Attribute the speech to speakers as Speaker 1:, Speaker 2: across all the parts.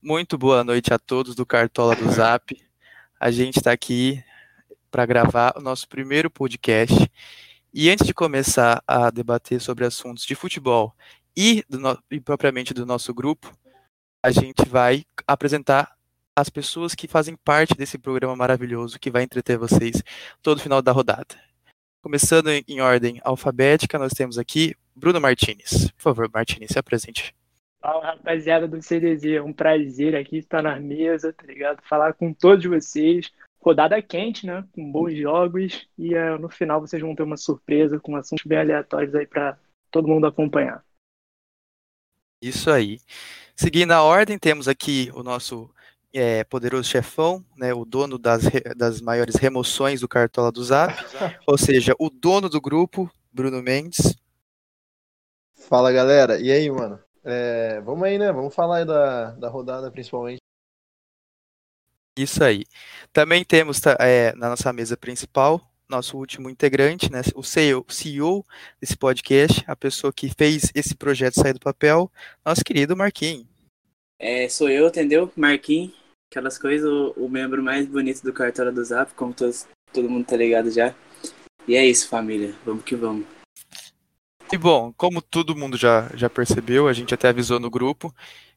Speaker 1: Muito boa noite a todos do Cartola do Zap. A gente está aqui para gravar o nosso primeiro podcast. E antes de começar a debater sobre assuntos de futebol e, no, e propriamente do nosso grupo, a gente vai apresentar as pessoas que fazem parte desse programa maravilhoso que vai entreter vocês todo final da rodada. Começando em, em ordem alfabética, nós temos aqui Bruno Martinez. Por favor, Martinez, se apresente.
Speaker 2: Fala, rapaziada do CDZ. É um prazer aqui estar na mesa, tá ligado? Falar com todos vocês. Rodada quente, né? Com bons jogos. E uh, no final vocês vão ter uma surpresa com assuntos bem aleatórios aí para todo mundo acompanhar.
Speaker 1: Isso aí. Seguindo a ordem, temos aqui o nosso é, poderoso chefão, né, o dono das, das maiores remoções do Cartola do Zap, ou seja, o dono do grupo, Bruno Mendes.
Speaker 3: Fala galera, e aí, mano? É, vamos aí, né? Vamos falar aí da, da rodada, principalmente.
Speaker 1: Isso aí. Também temos é, na nossa mesa principal nosso último integrante, né, o CEO, CEO desse podcast, a pessoa que fez esse projeto sair do papel, nosso querido Marquinhos.
Speaker 4: É, sou eu, entendeu? Marquinhos, aquelas coisas, o, o, membro mais bonito do cartório do Zap, como todos, todo mundo tá ligado já. E é isso, família. Vamos que vamos.
Speaker 1: E bom, como todo mundo já, já percebeu, a gente até avisou no grupo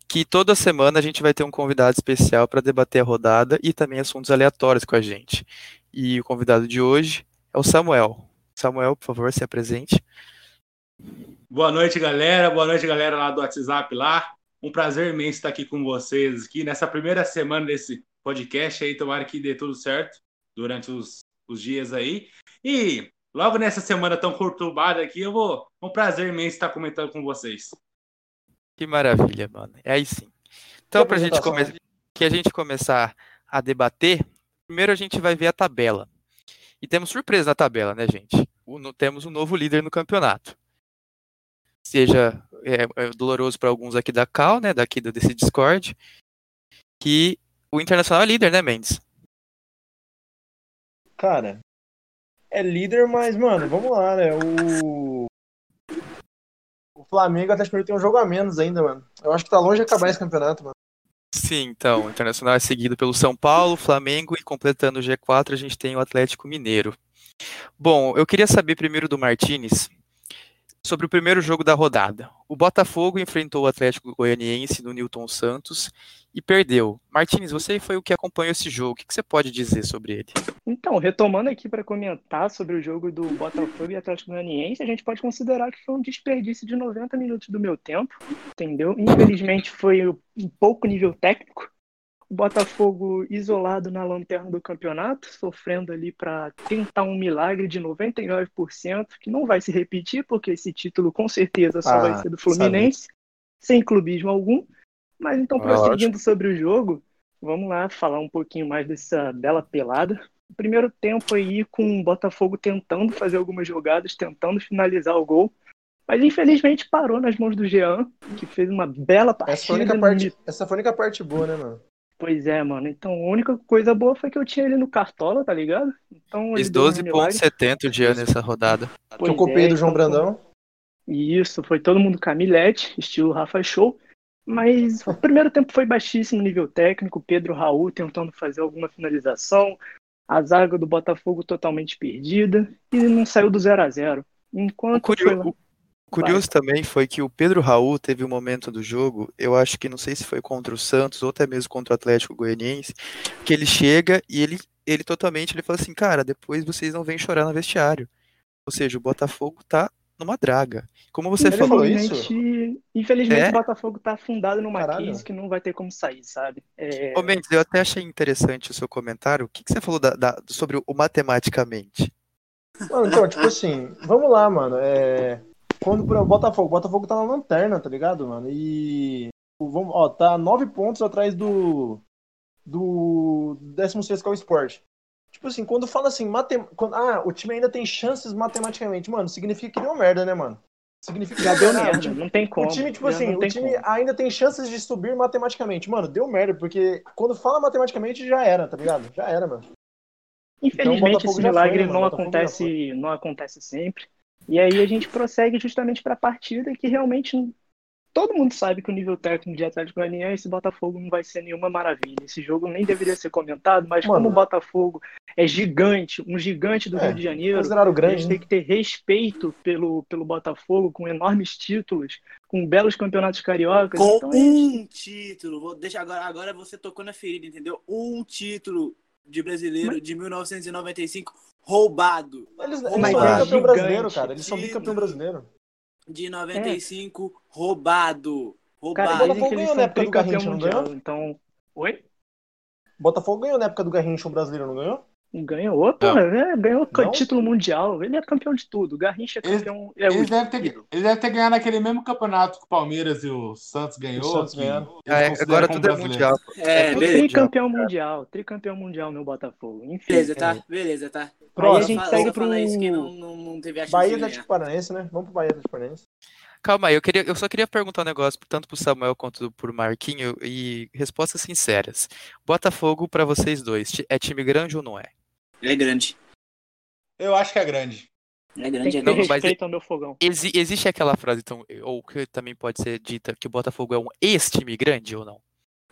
Speaker 1: que toda semana a gente vai ter um convidado especial para debater a rodada e também assuntos aleatórios com a gente. E o convidado de hoje é o Samuel. Samuel, por favor, se apresente.
Speaker 5: Boa noite, galera. Boa noite, galera lá do WhatsApp lá. Um prazer imenso estar aqui com vocês aqui nessa primeira semana desse podcast aí. Tomara que dê tudo certo durante os, os dias aí. E logo nessa semana tão conturbada aqui, eu vou. Um prazer imenso estar comentando com vocês.
Speaker 1: Que maravilha, mano. É aí sim. Então, para gente come... que a gente começar a debater, primeiro a gente vai ver a tabela. E temos surpresa na tabela, né, gente? O, temos um novo líder no campeonato. Seja é, é doloroso para alguns aqui da Cal, né, daqui do, desse Discord, que o Internacional é líder, né, Mendes?
Speaker 3: Cara, é líder, mas, mano, vamos lá, né? O. O Flamengo até que tem um jogo a menos ainda, mano. Eu acho que tá longe de acabar esse campeonato, mano.
Speaker 1: Sim, então, o Internacional é seguido pelo São Paulo, Flamengo e completando o G4 a gente tem o Atlético Mineiro. Bom, eu queria saber primeiro do Martinez sobre o primeiro jogo da rodada. O Botafogo enfrentou o Atlético Goianiense no Newton Santos e perdeu. Martins, você foi o que acompanhou esse jogo. O que você pode dizer sobre ele?
Speaker 2: Então, retomando aqui para comentar sobre o jogo do Botafogo e Atlético Goianiense, a gente pode considerar que foi um desperdício de 90 minutos do meu tempo, entendeu? Infelizmente foi um pouco nível técnico. O Botafogo isolado na lanterna do campeonato, sofrendo ali para tentar um milagre de 99%, que não vai se repetir, porque esse título com certeza só ah, vai ser do Fluminense, sabe. sem clubismo algum. Mas então, prosseguindo sobre o jogo, vamos lá falar um pouquinho mais dessa bela pelada. O primeiro tempo aí com o Botafogo tentando fazer algumas jogadas, tentando finalizar o gol. Mas infelizmente parou nas mãos do Jean, que fez uma bela partida.
Speaker 3: Essa foi a única parte, essa foi a única parte boa, né, mano?
Speaker 2: Pois é, mano. Então, a única coisa boa foi que eu tinha ele no Cartola, tá ligado? Então,
Speaker 1: Fez 12,70 o dia nessa rodada.
Speaker 3: que eu copiei é, do João então, Brandão.
Speaker 2: Isso, foi todo mundo Camilete, estilo Rafa Show. Mas o primeiro tempo foi baixíssimo nível técnico. Pedro Raul tentando fazer alguma finalização. A zaga do Botafogo totalmente perdida. E não saiu do 0 a 0 Enquanto
Speaker 1: o curioso, foi... curioso também foi que o Pedro Raul teve um momento do jogo, eu acho que não sei se foi contra o Santos ou até mesmo contra o Atlético Goianiense, que ele chega e ele, ele totalmente ele fala assim, cara, depois vocês não vêm chorar no vestiário. Ou seja, o Botafogo tá numa draga. Como você falou
Speaker 2: isso? Infelizmente, é? o Botafogo tá afundado numa Caralho. crise que não vai ter como sair, sabe?
Speaker 1: É... Ô, Mendes, eu até achei interessante o seu comentário. O que, que você falou da, da, sobre o matematicamente?
Speaker 3: Mano, então, tipo assim, vamos lá, mano. É... Quando o Botafogo, Botafogo tá na lanterna, tá ligado, mano? E. Vamos, ó, tá nove pontos atrás do. Do 16 que é o Sport. Tipo assim, quando fala assim, matem... quando, ah, o time ainda tem chances matematicamente, mano, significa que deu merda, né, mano?
Speaker 2: Significa que já deu merda, não tem como.
Speaker 3: O time, tipo assim, o time como. ainda tem chances de subir matematicamente. Mano, deu merda, porque quando fala matematicamente já era, tá ligado? Já era, mano.
Speaker 2: Infelizmente então, esse milagre foi, não acontece, não acontece sempre. E aí a gente prossegue justamente para a partida que realmente todo mundo sabe que o nível técnico de Atlético Goianiense e Botafogo não vai ser nenhuma maravilha. Esse jogo nem deveria ser comentado, mas
Speaker 3: Mano.
Speaker 2: como o Botafogo é gigante, um gigante do
Speaker 3: É,
Speaker 2: Rio de Janeiro,
Speaker 3: Considerado
Speaker 2: a
Speaker 3: grande,
Speaker 2: gente
Speaker 3: né?
Speaker 2: tem que ter respeito pelo, pelo Botafogo, com enormes títulos, com belos campeonatos cariocas.
Speaker 4: Com
Speaker 2: então, é
Speaker 4: um título. Vou deixar agora, agora você tocou na ferida, entendeu? Um título de brasileiro de 1995 roubado.
Speaker 3: Eles,
Speaker 4: Mas
Speaker 3: eles são
Speaker 4: é
Speaker 3: bicampeão
Speaker 2: gigante.
Speaker 3: brasileiro, cara. Eles são bicampeão brasileiro.
Speaker 4: De 95 roubado.
Speaker 2: Cara,
Speaker 3: Botafogo
Speaker 4: Roubado.
Speaker 2: dizem que eles
Speaker 3: ganhou na época do Garrincha, não
Speaker 2: mundial,
Speaker 3: ganhou?
Speaker 2: então... Oi?
Speaker 3: Botafogo ganhou na época do Garrincha, o brasileiro, não ganhou?
Speaker 2: Ganhou, pô, é, ganhou
Speaker 3: Não?
Speaker 2: título mundial. Ele é campeão de tudo. O Garrincha é campeão. é
Speaker 5: Eles
Speaker 2: o
Speaker 5: devem, ter,
Speaker 2: ídolo.
Speaker 5: eles devem ter ganhado aquele mesmo campeonato que o Palmeiras e o Santos ganhou.
Speaker 3: O Santos
Speaker 5: eles
Speaker 1: Ah, é, agora tudo é mundial.
Speaker 4: É, beleza.
Speaker 2: Tricampeão mundial. Tricampeão mundial no Botafogo. Enfim.
Speaker 4: Beleza, tá? Beleza, tá.
Speaker 2: Aí a
Speaker 3: Próximo.
Speaker 2: gente segue pro-
Speaker 4: isso que não, não, não teve a chance
Speaker 3: Bahia
Speaker 4: de
Speaker 3: Atlético. Paranaense, né? Vamos pro Bahia Atlético Paranaense.
Speaker 1: Calma aí, eu, queria, eu só queria perguntar um negócio tanto pro Samuel quanto pro Marquinho e respostas sinceras. Botafogo pra vocês dois, é time grande ou não é?
Speaker 4: É grande.
Speaker 5: Eu acho que é grande.
Speaker 4: É
Speaker 2: Tem
Speaker 4: grande,
Speaker 2: que
Speaker 4: é
Speaker 2: ter
Speaker 1: Não,
Speaker 4: grande.
Speaker 1: mas-
Speaker 2: respeito ao meu fogão.
Speaker 1: Exi- existe aquela frase, então, ou que também pode ser dita, que o Botafogo é um ex-time grande ou não?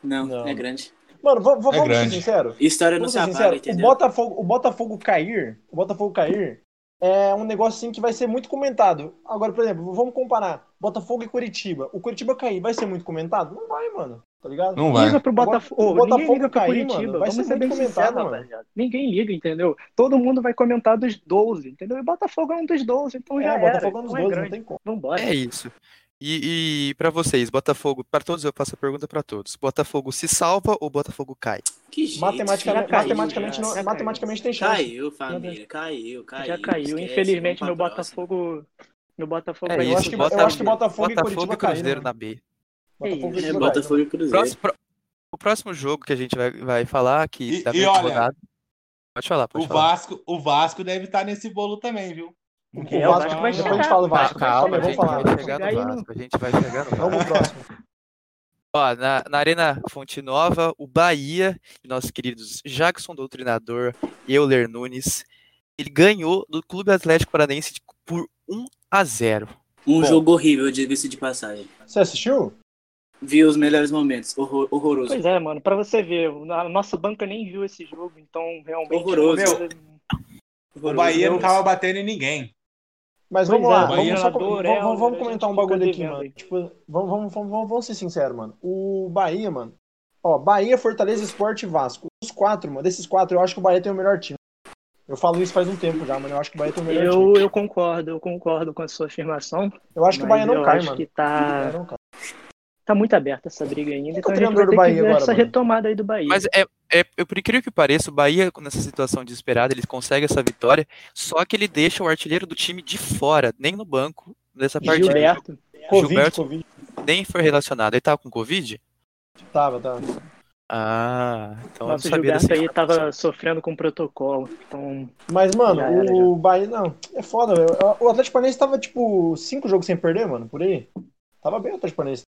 Speaker 4: Não,
Speaker 3: Não.
Speaker 4: é grande.
Speaker 3: Mano, v- v- vamos ser
Speaker 5: grande.
Speaker 3: sinceros.
Speaker 4: História não
Speaker 3: Vamos
Speaker 4: se apaga,
Speaker 3: sinceros. O
Speaker 4: entendeu?
Speaker 3: Botafogo, o Botafogo cair, o Botafogo cair é um negócio assim que vai ser muito comentado. Agora, por exemplo, vamos comparar Botafogo e Curitiba. O Curitiba cair vai ser muito comentado? Não vai, mano. Tá ligado?
Speaker 5: Não vai.
Speaker 2: Liga pro Botafogo.
Speaker 3: o
Speaker 2: Ô, ninguém
Speaker 3: Botafogo
Speaker 2: liga pro
Speaker 3: cair,
Speaker 2: Curitiba.
Speaker 3: mano, vai
Speaker 2: Vamos
Speaker 3: ser
Speaker 2: ser bem
Speaker 3: comentado,
Speaker 2: rapaziada. Ninguém liga, entendeu? Todo mundo vai comentar dos 12, entendeu? E Botafogo é um dos 12, então já
Speaker 3: É,
Speaker 2: era.
Speaker 3: Botafogo é um dos
Speaker 2: então é
Speaker 3: 12, não
Speaker 2: grande.
Speaker 3: tem como.
Speaker 2: Vambora.
Speaker 1: É isso. E, e para vocês, Botafogo, para todos eu faço a pergunta pra todos. Botafogo se salva ou Botafogo cai?
Speaker 4: Que jeito.
Speaker 3: Matematicamente,
Speaker 2: caiu,
Speaker 3: matematicamente, não-
Speaker 2: caiu.
Speaker 3: matematicamente tem chance.
Speaker 4: Caiu, família. Caiu, caiu.
Speaker 2: já caiu.
Speaker 4: Esquece,
Speaker 2: Infelizmente, meu. Botafogo. Meu Botafogo
Speaker 1: É
Speaker 3: eu
Speaker 1: isso,
Speaker 3: acho que-
Speaker 1: Bota-
Speaker 3: eu acho que Botafogo e
Speaker 1: Botafogo
Speaker 3: Curitiba
Speaker 1: e Cruzeiro
Speaker 3: caíram.
Speaker 1: na B.
Speaker 3: Botafogo e
Speaker 2: É,
Speaker 4: É, Botafogo e Cruzeiro.
Speaker 1: Próximo, pro- o próximo jogo que a gente vai, vai falar aqui
Speaker 5: E-
Speaker 1: da
Speaker 5: e
Speaker 1: mesma
Speaker 5: olha,
Speaker 1: rodada. Pode falar, pode
Speaker 5: O
Speaker 1: falar.
Speaker 5: Vasco, o Vasco deve estar nesse bolo também, viu?
Speaker 3: O
Speaker 2: É, o
Speaker 3: Vasco
Speaker 2: Vasco vai
Speaker 3: depois
Speaker 2: chegar.
Speaker 3: a gente fala
Speaker 1: Calma,
Speaker 3: Vasco.
Speaker 1: calma,
Speaker 3: Calma,
Speaker 1: a
Speaker 3: vamos
Speaker 1: gente
Speaker 3: falar.
Speaker 1: vai chegar no Vasco. A gente vai chegar no Vasco.
Speaker 3: Vamos pro próximo.
Speaker 1: Ó, na, na Arena Fonte Nova, o Bahia, nossos queridos Jackson Doutrinador e Euler Nunes, ele ganhou do Clube Atlético Paranaense de- por 1 a 0.
Speaker 4: Um
Speaker 3: Bom.
Speaker 4: jogo horrível, diga-se de passagem.
Speaker 3: Você assistiu?
Speaker 4: Vi os melhores momentos. Horror- horroroso.
Speaker 2: Pois é, mano, pra você ver, a nossa banca nem viu esse jogo, então realmente.
Speaker 4: Horroroso.
Speaker 5: O
Speaker 4: Horroroso.
Speaker 5: Bahia não
Speaker 2: eu-
Speaker 5: tava batendo em ninguém.
Speaker 3: Mas
Speaker 2: Pois
Speaker 3: vamos
Speaker 2: é,
Speaker 3: lá,
Speaker 5: o
Speaker 3: vamos, só,
Speaker 2: treinador,
Speaker 3: vamos,
Speaker 2: é,
Speaker 3: vamos- vamos
Speaker 2: gente
Speaker 3: comentar um bagulho aqui, mano.
Speaker 2: aí.
Speaker 3: Tipo, vamos, vamos, vamos, vamos, vamos ser sinceros, mano. O Bahia, mano. Ó, Bahia, Fortaleza, Sport e Vasco. Os quatro, mano, desses quatro, eu acho que o Bahia tem o melhor time. Eu falo isso faz um tempo já, mano. Eu acho que o Bahia tem o melhor
Speaker 2: Eu,
Speaker 3: time.
Speaker 2: eu concordo, eu concordo com a sua afirmação.
Speaker 3: Eu acho que o
Speaker 2: mas
Speaker 3: Bahia não
Speaker 2: eu
Speaker 3: cai,
Speaker 2: acho
Speaker 3: mano.
Speaker 2: que
Speaker 3: O
Speaker 2: tá,
Speaker 3: Bahia não cai.
Speaker 2: Tá muito aberta essa briga ainda.
Speaker 3: Que é
Speaker 2: Então
Speaker 3: o
Speaker 2: a gente vai ter que
Speaker 3: Bahia
Speaker 2: ver
Speaker 3: agora,
Speaker 2: essa
Speaker 3: mano?
Speaker 2: retomada aí do Bahia.
Speaker 1: Mas é, é, eu, por incrível que pareça, o Bahia, nessa situação desesperada, ele consegue essa vitória, só que ele deixa o artilheiro do time de fora, nem no banco dessa partida.
Speaker 2: Gilberto.
Speaker 3: Covid,
Speaker 1: Gilberto-
Speaker 3: Covid.
Speaker 1: Nem foi relacionado. Ele tava com Covid?
Speaker 3: Tava, tava.
Speaker 1: Ah, então
Speaker 2: Nosso
Speaker 1: eu não sabia
Speaker 2: Gilberto aí tava sofrendo com protocolo. Então,
Speaker 3: Mas, mano,
Speaker 2: Já era,
Speaker 3: o Bahia, não. É foda, velho. O Atlético Paranaense tava, tipo, cinco jogos sem perder, mano, por aí. Tava bem o Atlético Paranaense.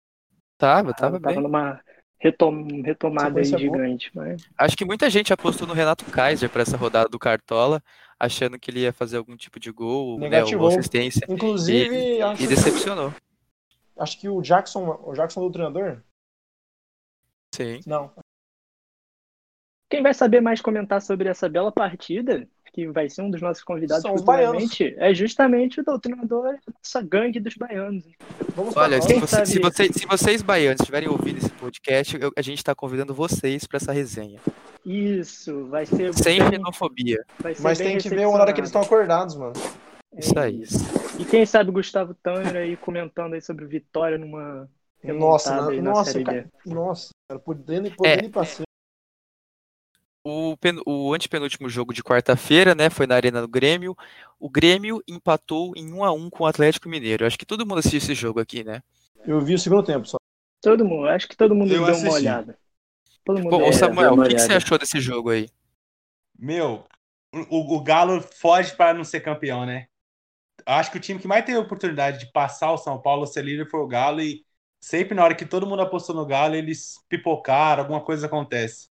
Speaker 1: Tava, tava
Speaker 2: tava
Speaker 1: bem.
Speaker 2: numa retom- retomada aí
Speaker 3: boa.
Speaker 2: gigante. Mas...
Speaker 1: Acho que muita gente apostou no Renato Kaiser pra essa rodada do Cartola, achando que ele ia fazer algum tipo de gol, né, ou
Speaker 3: Negativou.
Speaker 1: assistência,
Speaker 3: Inclusive, acho,
Speaker 1: e decepcionou.
Speaker 3: acho que o Jackson, o Jackson do treinador?
Speaker 1: Sim.
Speaker 3: Não.
Speaker 2: Quem vai saber mais comentar sobre essa bela partida, que vai ser um dos nossos convidados
Speaker 3: São os
Speaker 2: futuramente, é justamente o doutrinador dessa gangue dos baianos.
Speaker 3: Vamos
Speaker 1: Olha, se, você- se vocês, se vocês baianos estiverem ouvindo esse podcast, eu- a gente está convidando vocês para essa resenha.
Speaker 2: Isso, vai ser
Speaker 1: Sem
Speaker 2: bem-
Speaker 1: xenofobia.
Speaker 2: vai ser
Speaker 3: Mas tem que ver o horário que eles estão acordados, mano.
Speaker 2: É
Speaker 1: Isso aí.
Speaker 2: E quem sabe o Gustavo Tanner aí comentando aí sobre Vitória numa
Speaker 3: Nossa, na-
Speaker 2: na
Speaker 3: nossa, cara. Nossa, cara, podendo, podendo
Speaker 1: É.
Speaker 3: ir pra cima.
Speaker 1: O, pen- o antepenúltimo jogo de quarta-feira, né, foi na Arena do Grêmio. O Grêmio empatou em 1 a 1 com o Atlético Mineiro. Acho que todo mundo assistiu esse jogo aqui, né?
Speaker 3: Eu vi o segundo tempo só.
Speaker 2: Todo mundo, acho que todo mundo
Speaker 5: Eu
Speaker 2: deu
Speaker 5: assisti.
Speaker 2: uma olhada. Todo mundo
Speaker 1: Bom,
Speaker 2: deu
Speaker 1: Samuel, o que, que você achou desse jogo aí?
Speaker 5: Meu, o, o Galo foge para não ser campeão, né? Acho que o time que mais teve oportunidade de passar o São Paulo, ser líder, foi o Galo. E sempre na hora que todo mundo apostou no Galo, eles pipocaram, alguma coisa acontece.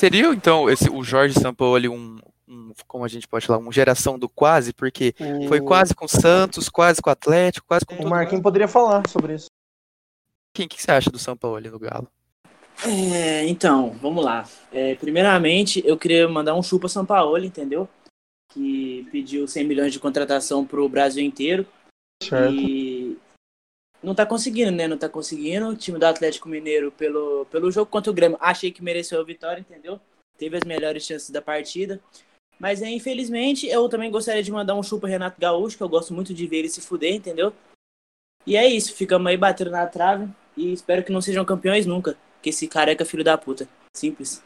Speaker 1: Seria, então, esse, o Jorge Sampaoli um, um, como a gente pode falar, uma geração do quase, porque
Speaker 3: O-
Speaker 1: foi quase com o Santos, quase com o Atlético, quase com
Speaker 3: O Marquinhos poderia falar sobre isso.
Speaker 1: Quem que você acha do São Paulo ali no Galo?
Speaker 4: É, então, vamos lá. É, primeiramente, eu queria mandar um chupa São Paulo, entendeu? Que pediu 100 milhões de contratação pro Brasil inteiro.
Speaker 3: Certo.
Speaker 4: E não tá conseguindo, né? Não tá conseguindo. O time do Atlético Mineiro, pelo, pelo jogo contra o Grêmio, achei que mereceu a vitória, entendeu? Teve as melhores chances da partida. Mas, é, infelizmente, eu também gostaria de mandar um chupa Renato Gaúcho, que eu gosto muito de ver ele se fuder, entendeu? E é isso, ficamos aí batendo na trave e espero que não sejam campeões nunca. Que esse careca é filho da puta. Simples.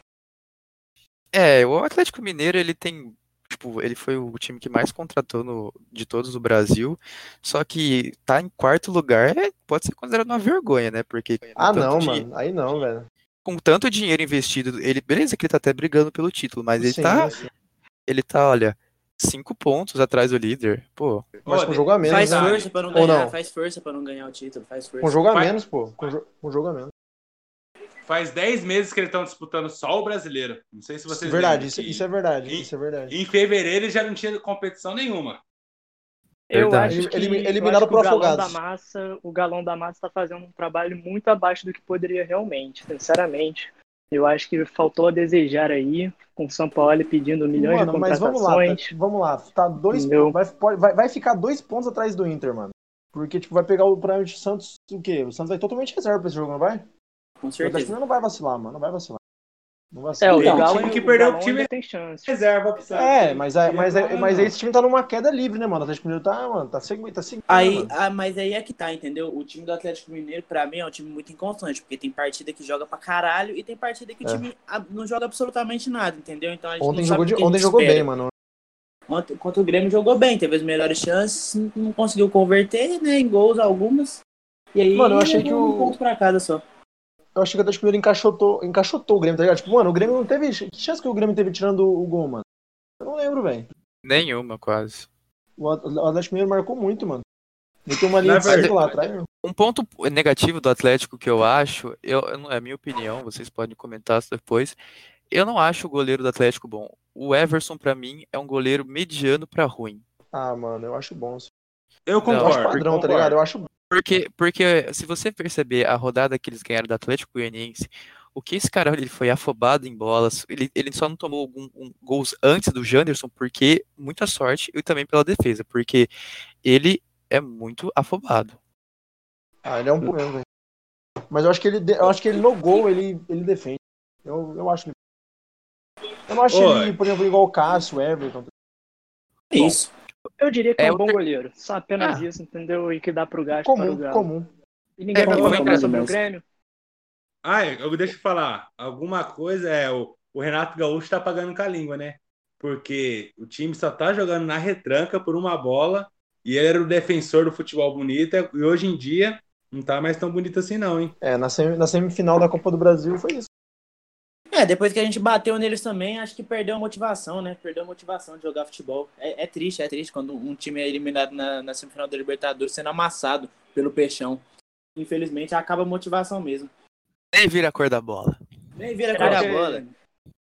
Speaker 1: É, o Atlético Mineiro, ele tem, tipo, ele foi o time que mais contratou no, de todos do Brasil, só que tá em quarto lugar é- pode ser considerado uma vergonha, né? Porque
Speaker 3: Ah, não, mano. Aí não, velho.
Speaker 1: com tanto dinheiro investido, ele, beleza que ele tá até brigando pelo título, mas ele
Speaker 3: Sim,
Speaker 1: tá,
Speaker 3: sim.
Speaker 1: ele tá, olha, cinco pontos atrás do líder. Pô,
Speaker 3: Mas com jogo a menos,
Speaker 4: Faz
Speaker 3: né?
Speaker 4: força pra não
Speaker 3: Ou
Speaker 4: ganhar,
Speaker 3: não?
Speaker 4: faz força pra não ganhar o título, faz força.
Speaker 3: Com jogo a menos, pô. Com, jo com jogo a menos.
Speaker 5: Faz 10 meses que eles estão disputando só o brasileiro. Não sei se vocês
Speaker 3: verdade, isso,
Speaker 5: que
Speaker 3: isso é verdade.
Speaker 5: E-
Speaker 3: Isso é verdade.
Speaker 5: Em fevereiro ele já não tinha competição nenhuma.
Speaker 2: Eu
Speaker 1: Verdade.
Speaker 2: acho que, eu
Speaker 3: eliminado
Speaker 2: acho que
Speaker 3: por
Speaker 2: o galão da massa, o galão da massa tá fazendo um trabalho muito abaixo do que poderia realmente, sinceramente. Eu acho que faltou a desejar aí, com o São Paulo pedindo milhões
Speaker 3: Mano,
Speaker 2: de
Speaker 3: mas vamos lá,
Speaker 2: contratações.
Speaker 3: tá, vamos lá. Tá dois, vai, vai, vai ficar dois pontos atrás do Inter, mano. Porque, tipo, vai pegar o provavelmente o Santos, o quê? O Santos vai totalmente reserva pra esse jogo, não vai?
Speaker 4: Com
Speaker 3: O Atlético
Speaker 4: certeza.
Speaker 3: Mineiro não vai vacilar, mano. Não vai vacilar. Não
Speaker 2: É, o
Speaker 5: Então,
Speaker 2: Galo,
Speaker 5: o time que
Speaker 2: o
Speaker 5: perdeu o
Speaker 2: Galão
Speaker 5: time-
Speaker 2: tem chance.
Speaker 5: Reserva.
Speaker 3: É, mas, aí-
Speaker 5: Não
Speaker 3: mas, aí-
Speaker 5: tem
Speaker 3: mas aí esse time tá numa queda livre, né, mano? O Atlético Mineiro tá, mano, tá seguindo, tá seguindo.
Speaker 4: Aí,
Speaker 3: mano.
Speaker 4: ah, mas aí é que tá, entendeu? O time do Atlético Mineiro, pra mim, é um time muito inconstante, porque tem partida que joga pra caralho e tem partida que o
Speaker 3: É.
Speaker 4: time ah, não joga absolutamente nada, entendeu? Então a gente
Speaker 3: Ontem
Speaker 4: não
Speaker 3: jogou,
Speaker 4: sabe
Speaker 3: de-
Speaker 4: o que a
Speaker 3: ontem jogou
Speaker 4: espera.
Speaker 3: bem, mano.
Speaker 4: Ontem, contra o Grêmio jogou bem, teve as melhores chances, não conseguiu converter, né, em gols algumas. E aí,
Speaker 3: Mano, eu achei que o-
Speaker 4: um ponto pra casa só.
Speaker 3: Eu achei que o Atlético Mineiro encaixotou, encaixotou o Grêmio, tá ligado? Tipo, mano, o Grêmio não teve. Que chance que o Grêmio teve tirando o gol, mano? Eu não lembro, velho.
Speaker 1: nenhuma quase.
Speaker 3: O At- o Atlético Mineiro marcou muito, mano. Meteu uma linha
Speaker 5: verdade-
Speaker 3: lá atrás. meu.
Speaker 1: Um ponto negativo do Atlético que eu acho, eu, é a minha opinião, vocês podem comentar depois. Eu não acho o goleiro do Atlético bom. O Everson, pra mim, é um goleiro mediano pra ruim.
Speaker 3: Ah, mano, eu acho bom.
Speaker 5: Eu
Speaker 3: Eu acho
Speaker 5: concordo.
Speaker 3: padrão, tá
Speaker 5: concordo.
Speaker 3: ligado? Eu acho bom.
Speaker 1: Porque, porque se você perceber a rodada que eles ganharam do Atlético Goianiense, o que esse cara ele foi afobado em bolas, ele, ele só não tomou algum, um, gols antes do Janderson, porque muita sorte e também pela defesa, porque ele é muito afobado.
Speaker 3: Ah, ele é um mesmo, velho. Mas eu acho que ele, eu acho que ele no gol ele, ele defende. Eu, eu acho. Eu não acho
Speaker 5: Ô,
Speaker 3: ele, por exemplo, igual o Cássio, o Everton.
Speaker 4: É isso.
Speaker 2: Eu diria que é,
Speaker 1: É,
Speaker 2: um
Speaker 1: o
Speaker 2: bom goleiro. Só apenas
Speaker 1: Ah.
Speaker 2: isso, entendeu? E que dá pro gasto para o
Speaker 3: Comum,
Speaker 2: Galo.
Speaker 3: comum.
Speaker 2: E ninguém
Speaker 1: É,
Speaker 2: vai falar sobre o
Speaker 4: eu-
Speaker 2: Grêmio.
Speaker 5: Ah, eu deixa eu falar. Alguma coisa é o, o Renato Gaúcho tá pagando com a língua, né? Porque o time só tá jogando na retranca por uma bola e ele era o defensor do futebol bonito e hoje em dia não tá mais tão bonito assim não, hein?
Speaker 3: É, na, semi- na semifinal da Copa do Brasil foi isso.
Speaker 4: É, depois que a gente bateu neles também, acho que perdeu a motivação, né? Perdeu a motivação de jogar futebol. É, é triste, é triste quando um time é eliminado na, na semifinal da Libertadores sendo amassado pelo Peixão. Infelizmente, acaba a motivação mesmo.
Speaker 1: Nem vira a cor da bola.
Speaker 4: Nem vira a cor da
Speaker 2: que-
Speaker 4: bola.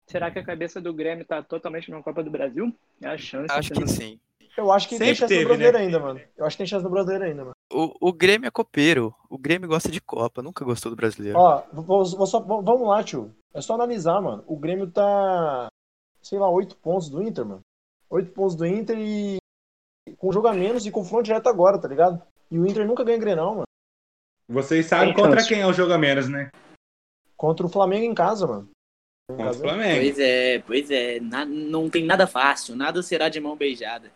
Speaker 2: Será que a cabeça do Grêmio tá totalmente na Copa do Brasil? É a chance.
Speaker 1: Acho que sim.
Speaker 3: Eu acho que tem
Speaker 5: Sempre
Speaker 3: chance
Speaker 5: teve,
Speaker 3: no brasileiro
Speaker 5: né?
Speaker 3: ainda, mano. Eu acho que tem chance no brasileiro ainda, mano.
Speaker 1: O, o Grêmio é copeiro. O Grêmio gosta de Copa, nunca gostou do brasileiro.
Speaker 3: Ó, vou- vou só- vou- vamos lá, tio. É só analisar, mano. O Grêmio tá, sei lá, oito pontos do Inter, mano. Oito pontos do Inter e com jogo a menos e confronto direto agora, tá ligado? E o Inter nunca ganha Grenal, mano.
Speaker 5: Vocês sabem
Speaker 2: Tem
Speaker 5: contra
Speaker 2: chance.
Speaker 5: quem é o jogo a menos, né?
Speaker 3: Contra o Flamengo em casa, mano. Em
Speaker 5: Contra o Flamengo.
Speaker 4: Pois é, pois é. Na- não tem nada fácil, nada será de mão beijada.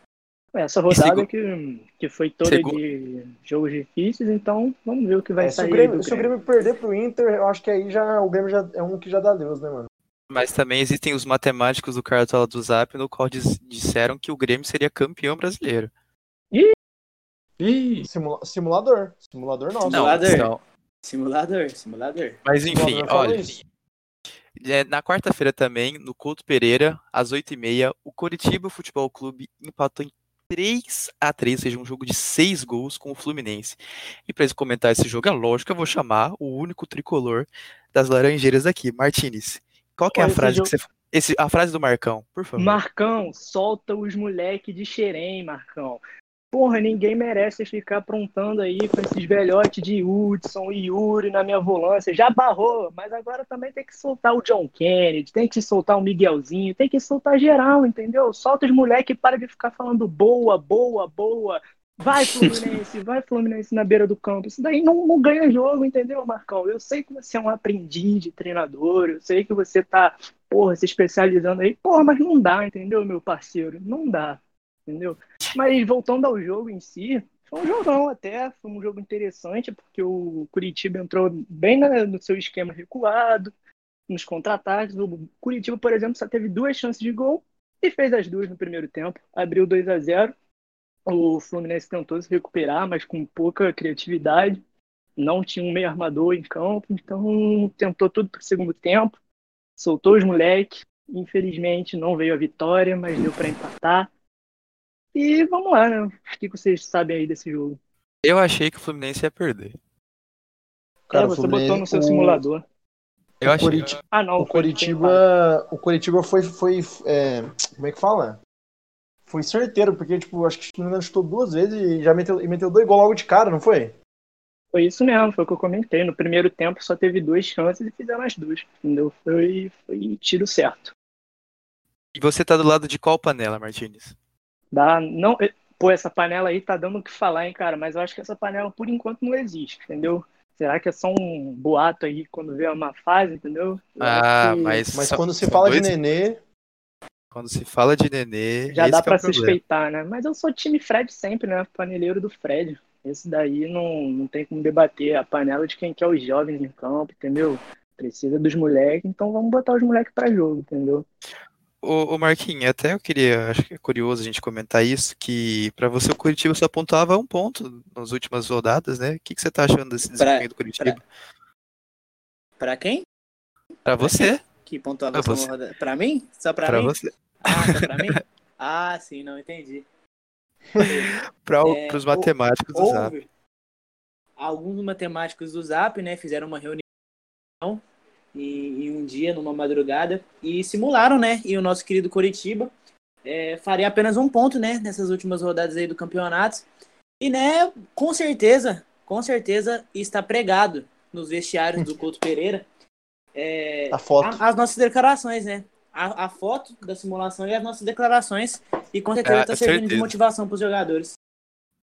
Speaker 2: Essa rodada
Speaker 1: segu-
Speaker 2: que, que foi toda
Speaker 1: Segu-
Speaker 2: de jogos difíceis, então vamos ver o que vai
Speaker 3: É, se,
Speaker 2: sair
Speaker 3: o Grêmio,
Speaker 2: do
Speaker 3: se o
Speaker 2: Grêmio.
Speaker 3: Perder pro Inter, eu acho que aí já o Grêmio já é um que já dá Deus, né, mano?
Speaker 1: Mas também existem os matemáticos do Cartola do Zap, no qual diz- disseram que o Grêmio seria campeão brasileiro.
Speaker 5: Ih,
Speaker 3: Simula- simulador. Simulador nosso.
Speaker 1: Não,
Speaker 4: Simulador.
Speaker 1: então,
Speaker 4: Simulador, simulador.
Speaker 1: mas enfim,
Speaker 3: Simulador
Speaker 1: olha. É, na quarta-feira também, no Couto Pereira, às 8h30, o Coritiba Futebol Clube empatou em 3 a 3 ou seja, um jogo de 6 gols com o Fluminense. E para comentar esse jogo, é lógico que eu vou chamar o único tricolor das Laranjeiras daqui, Martinez. Qual que é a
Speaker 2: Esse
Speaker 1: frase
Speaker 2: jogo-
Speaker 1: que você esse, a frase do Marcão, por favor.
Speaker 2: Marcão, solta os moleque de Xerém, Marcão. Porra, ninguém merece ficar aprontando aí com esses velhotes de Hudson e Yuri na minha volância. Já barrou, mas agora também tem que soltar o John Kennedy, tem que soltar o Miguelzinho, tem que soltar geral, entendeu? Solta os moleque e para de ficar falando boa, boa, boa. Vai, Fluminense, vai, Fluminense na beira do campo. Isso daí não, não ganha jogo, entendeu, Marcão? Eu sei que você é um aprendiz de treinador, eu sei que você tá, porra, se especializando aí. Porra, mas não dá, entendeu, meu parceiro? Não dá, entendeu? Mas voltando ao jogo em si, foi um jogão até, foi um jogo interessante, porque o Curitiba entrou bem no seu esquema recuado, nos contra-ataques. O Curitiba, por exemplo, só teve duas chances de gol e fez as duas no primeiro tempo. Abriu 2 a 0 o Fluminense tentou se recuperar, mas com pouca criatividade. Não tinha um meio armador em campo, então tentou tudo para o segundo tempo. Soltou os moleques. Infelizmente não veio a vitória, mas deu para empatar. E vamos lá, né? O que vocês sabem aí desse jogo?
Speaker 1: Eu achei que o Fluminense ia perder.
Speaker 2: Cara, é, você Fluminense, botou no seu o... simulador.
Speaker 1: Eu achei.
Speaker 3: Curitiba, ah, não. O Curitiba, o Curitiba foi, foi é, como é que fala? foi certeiro, porque, tipo, acho que o Fluminense chutou duas vezes e já meteu, e meteu dois gols logo de cara, não foi?
Speaker 2: Foi isso mesmo, foi o que eu comentei. No primeiro tempo só teve duas chances e fizeram as duas, entendeu? Foi, foi tiro certo.
Speaker 1: E você tá do lado de qual panela, Martinez?
Speaker 2: Dá, não, eh, pô, essa panela aí tá dando o que falar, hein, cara, mas eu acho que essa panela por enquanto não existe, entendeu? Será que é só um boato aí quando vê uma fase, entendeu?
Speaker 1: Eu ah, que... mas.
Speaker 3: Mas quando se fala dois... de nenê,
Speaker 1: quando se fala de Nenê.
Speaker 2: Já dá para
Speaker 1: é
Speaker 2: suspeitar, né? Mas eu sou time Fred sempre, né? Paneleiro do Fred. Esse daí não, não tem como debater. A panela de quem quer os jovens em campo, entendeu? Precisa dos moleques, então vamos botar os moleques para jogo, entendeu?
Speaker 1: O, Marquinhos, até eu queria, acho que é curioso a gente comentar isso, que para você o Curitiba só pontuava um ponto nas últimas rodadas, né? O que, que você tá achando desse desempenho pra, do Curitiba?
Speaker 4: Para quem?
Speaker 1: Para você.
Speaker 4: Que pontuava pra, você. Rodada. pra mim? Só pra, pra mim? Você. Ah, tá pra mim? Ah, sim, não entendi.
Speaker 1: para é, os matemáticos do Zap.
Speaker 4: Alguns matemáticos do Zap, né, fizeram uma reunião em, em, um dia, numa madrugada, e simularam, né? E o nosso querido Coritiba é, faria apenas um ponto, né, nessas últimas rodadas aí do campeonato. E, né, com certeza, com certeza está pregado nos vestiários do Couto Pereira é,
Speaker 3: a foto.
Speaker 4: A, as nossas declarações, né? a, a, foto da simulação e as nossas declarações. E com certeza está é, servindo certeza. de motivação para os jogadores.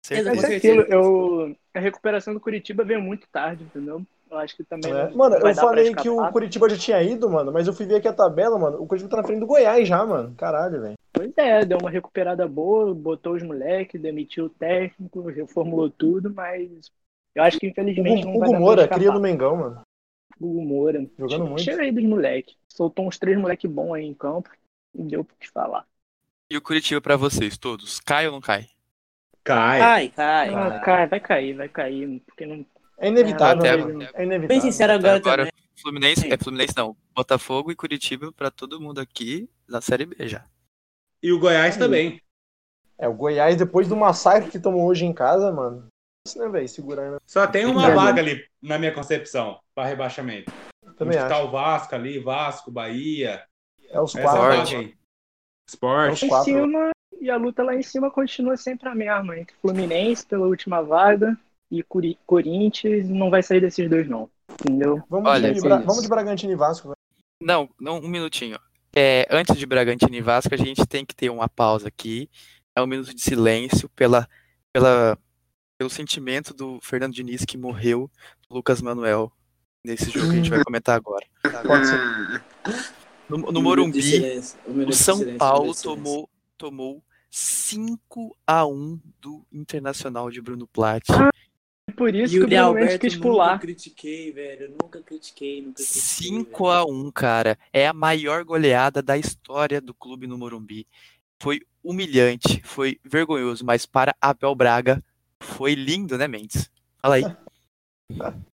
Speaker 2: Certeza, é aquilo, eu, a recuperação do Curitiba veio muito tarde, entendeu? Eu acho que também. É.
Speaker 3: Mano, eu falei que o Curitiba já tinha ido, mano, mas eu fui ver aqui a tabela, mano. O Curitiba tá na frente do Goiás já, mano. Caralho, velho.
Speaker 2: Pois é, deu uma recuperada boa, botou os moleques, demitiu o técnico, reformulou tudo, mas eu acho que infelizmente.
Speaker 3: O Hugo Moura, cria do Mengão, mano.
Speaker 2: Hugo Moura.
Speaker 3: Jogando muito.
Speaker 2: Chega aí dos moleques. Soltou uns três moleques bons aí em campo. E deu pra te falar.
Speaker 1: E o Curitiba pra vocês todos? Cai ou não cai?
Speaker 4: Cai. Cai, cai.
Speaker 2: Ah, cai, vai cair, vai cair. Porque não.
Speaker 3: É inevitável. É, até, é inevitável.
Speaker 4: Bem sincero agora, agora também.
Speaker 1: Fluminense, é Fluminense não. Botafogo e Curitiba pra todo mundo aqui na Série B já.
Speaker 5: E o Goiás é. também.
Speaker 3: É, o Goiás, depois do massacre que tomou hoje em casa, mano. Isso, né, velho? Segurando. Né?
Speaker 5: Só tem uma vaga ali, na minha concepção, para rebaixamento.
Speaker 3: Também
Speaker 5: Onde tá o Vasco ali, Vasco, Bahia.
Speaker 3: É os quatro.
Speaker 5: Esporte.
Speaker 2: Em cima, e a luta lá em cima continua sempre a mesma, entre Fluminense pela última vaga e Curi Corinthians, não vai sair desses dois não, entendeu?
Speaker 3: Vamos, Olha, de, Bra vamos de Bragantino e Vasco.
Speaker 1: Não, não, um minutinho. É, antes de Bragantino e Vasco, a gente tem que ter uma pausa aqui. É um minuto de silêncio pela, pela, pelo sentimento do Fernando Diniz que morreu, Lucas Manuel, nesse jogo que a gente vai comentar agora.
Speaker 3: Pode ser.
Speaker 1: No, no Morumbi, o São Paulo tomou, tomou 5 a 1 do Internacional de Bruno Platt.
Speaker 2: Por isso e que o Alberto quis pular.
Speaker 4: Nunca critiquei, velho. Eu nunca critiquei, nunca critiquei.
Speaker 1: 5 a 1, cara. É a maior goleada da história do clube no Morumbi. Foi humilhante, foi vergonhoso, mas para Abel Braga foi lindo, né, Mendes? Fala aí.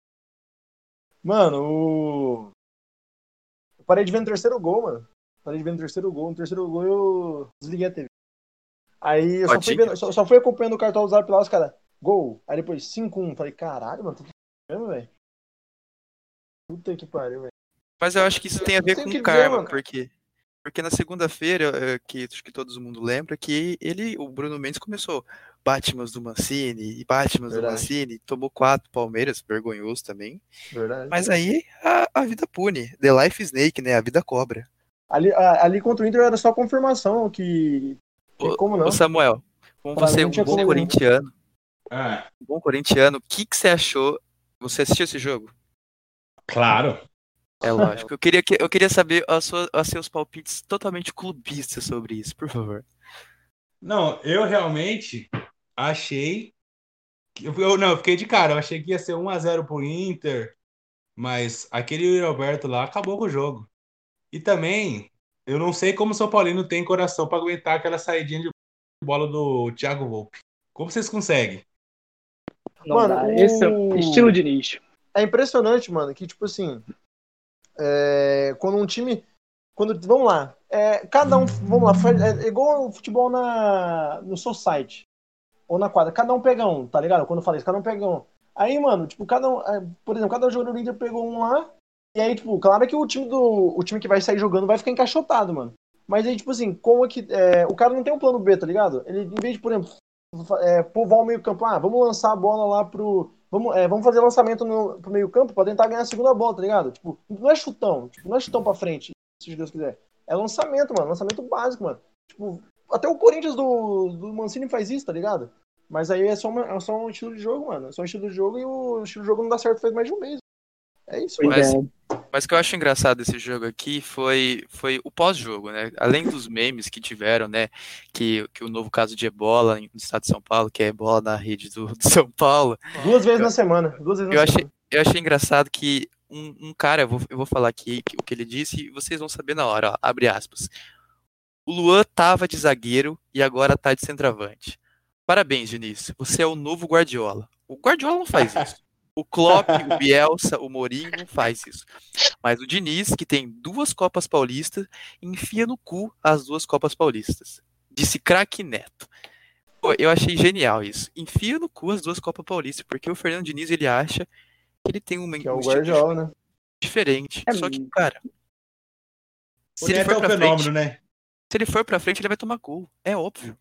Speaker 3: Mano, o eu parei de ver no terceiro gol, mano. Parei de ver no terceiro gol. No terceiro gol eu desliguei a TV. Aí eu só fui, vendo, só, só fui acompanhando o cartão do Zap lá, os caras, gol. Aí depois 5-1. Falei, caralho, mano, tô mesmo, velho. Puta que pariu, velho.
Speaker 1: Mas eu acho que isso tem a ver com o karma, ver, porque Porque na segunda-feira, eh, que acho que todo mundo lembra, que ele, o Bruno Mendes começou Batman do Mancini e Batman do. Mancini, tomou quatro Palmeiras, vergonhoso também.
Speaker 3: Verdade.
Speaker 1: Mas aí a, a vida pune. The Life Snake, né? A vida cobra.
Speaker 3: Ali, a- ali contra o Inter era só confirmação que. que
Speaker 1: Ô,
Speaker 3: como não?
Speaker 1: Ô Samuel, como
Speaker 3: Pra
Speaker 1: você é um bom corintiano,
Speaker 5: Ah,
Speaker 1: bom corintiano, o que, que você achou? Você assistiu esse jogo?
Speaker 5: claro.
Speaker 1: É lógico. Eu queria, que, eu queria saber os seus, palpites totalmente clubistas sobre isso, por favor.
Speaker 5: Não, eu realmente achei. que- Eu, não, eu fiquei de cara. Eu achei que ia ser 1x0 pro Inter. Mas aquele Yuri Alberto lá acabou com o jogo. E também, eu não sei como o São Paulino tem coração pra aguentar aquela saidinha de bola do Thiago Volpe. Como vocês conseguem?
Speaker 2: Não
Speaker 3: Mano,
Speaker 2: dá.
Speaker 3: o-
Speaker 2: Esse é o estilo de nicho.
Speaker 3: É impressionante, mano, que tipo assim. é, quando um time. Quando, vamos lá. é, cada um. Vamos lá. É, igual o futebol na, no society. Ou na quadra. Cada um pega um, tá ligado? Quando eu falei isso, cada um pega um. Aí, mano, tipo, cada um. é, por exemplo, cada jogador do Inter pegou um lá. E aí, tipo, claro que o time do. O time que vai sair jogando vai ficar encaixotado, mano. Mas aí, tipo assim, como é que. é, o cara não tem um plano B, tá ligado? Ele, em vez de, por exemplo, é, povoar o meio campo, ah, vamos lançar a bola lá pro. Vamos, é, vamos fazer lançamento no, pro meio campo pra tentar ganhar a segunda bola, tá ligado? Tipo, não é chutão, tipo, não é chutão pra frente, se Deus quiser. É lançamento, mano, lançamento básico, mano. Tipo, até o Corinthians do, do Mancini faz isso, tá ligado? Mas aí é só, uma- é só um estilo de jogo, mano. É só um estilo de jogo e o estilo de jogo não dá certo faz mais de um mês. É isso.
Speaker 1: Mas-
Speaker 2: é.
Speaker 1: Mas o que eu acho engraçado desse jogo aqui foi, foi o pós-jogo, né? Além dos memes que tiveram, né? Que, que o novo caso de ebola no estado de São Paulo, que é ebola na rede do, do São Paulo.
Speaker 3: Duas vezes na semana. Duas vezes na
Speaker 1: Eu achei,
Speaker 3: semana.
Speaker 1: eu achei engraçado que um, um cara, eu vou, eu vou falar aqui o que ele disse e vocês vão saber na hora, ó, abre aspas. O Luan tava de zagueiro e agora tá de centroavante. Parabéns, Diniz. Você é o novo Guardiola. O Guardiola não faz isso. O Klopp, o Bielsa, o Mourinho não faz isso. Mas o Diniz, que tem duas Copas Paulistas, enfia no cu as duas Copas Paulistas. Disse craque Neto. Pô, eu achei genial isso. Enfia no cu as duas Copas Paulistas, porque o Fernando Diniz ele acha que ele tem uma
Speaker 3: Que é o
Speaker 1: um
Speaker 3: Guardiola, né?
Speaker 1: diferente.
Speaker 2: É,
Speaker 1: Só que, cara, se ele
Speaker 5: Neto
Speaker 1: for
Speaker 5: é um
Speaker 1: pra
Speaker 5: fenômeno,
Speaker 1: frente,
Speaker 5: né?
Speaker 1: se ele for pra frente, ele vai tomar gol. É óbvio.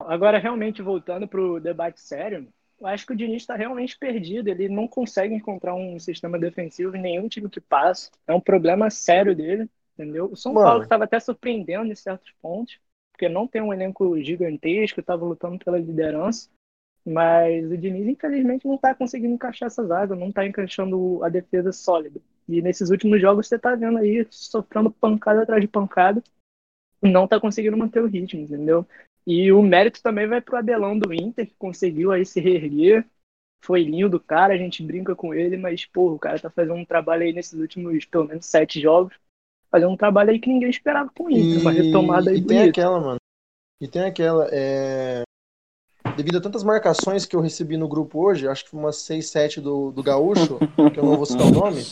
Speaker 2: Agora, realmente, voltando pro debate sério, eu acho que o Diniz está realmente perdido. Ele não consegue encontrar um sistema defensivo em nenhum time que passa. É um problema sério dele, entendeu? O São
Speaker 3: Mano.
Speaker 2: Paulo estava até surpreendendo em certos pontos, porque não tem um elenco gigantesco, estava lutando pela liderança. Mas o Diniz, infelizmente, não está conseguindo encaixar essa zaga, não está encaixando a defesa sólida. E nesses últimos jogos você está vendo aí, sofrendo pancada atrás de pancada, não está conseguindo manter o ritmo, entendeu? E o mérito também vai pro Abelão do Inter, que conseguiu aí se reerguer. Foi lindo o cara, a gente brinca com ele, mas, pô, o cara tá fazendo um trabalho aí nesses últimos, pelo menos, sete jogos. Fazendo um trabalho aí que ninguém esperava com o Inter, uma retomada aí
Speaker 3: e tem aquela, mano. E tem aquela. É... Devido a tantas marcações que eu recebi no grupo hoje, acho que foi umas 6, 7 do, do Gaúcho, que eu não vou citar o nome.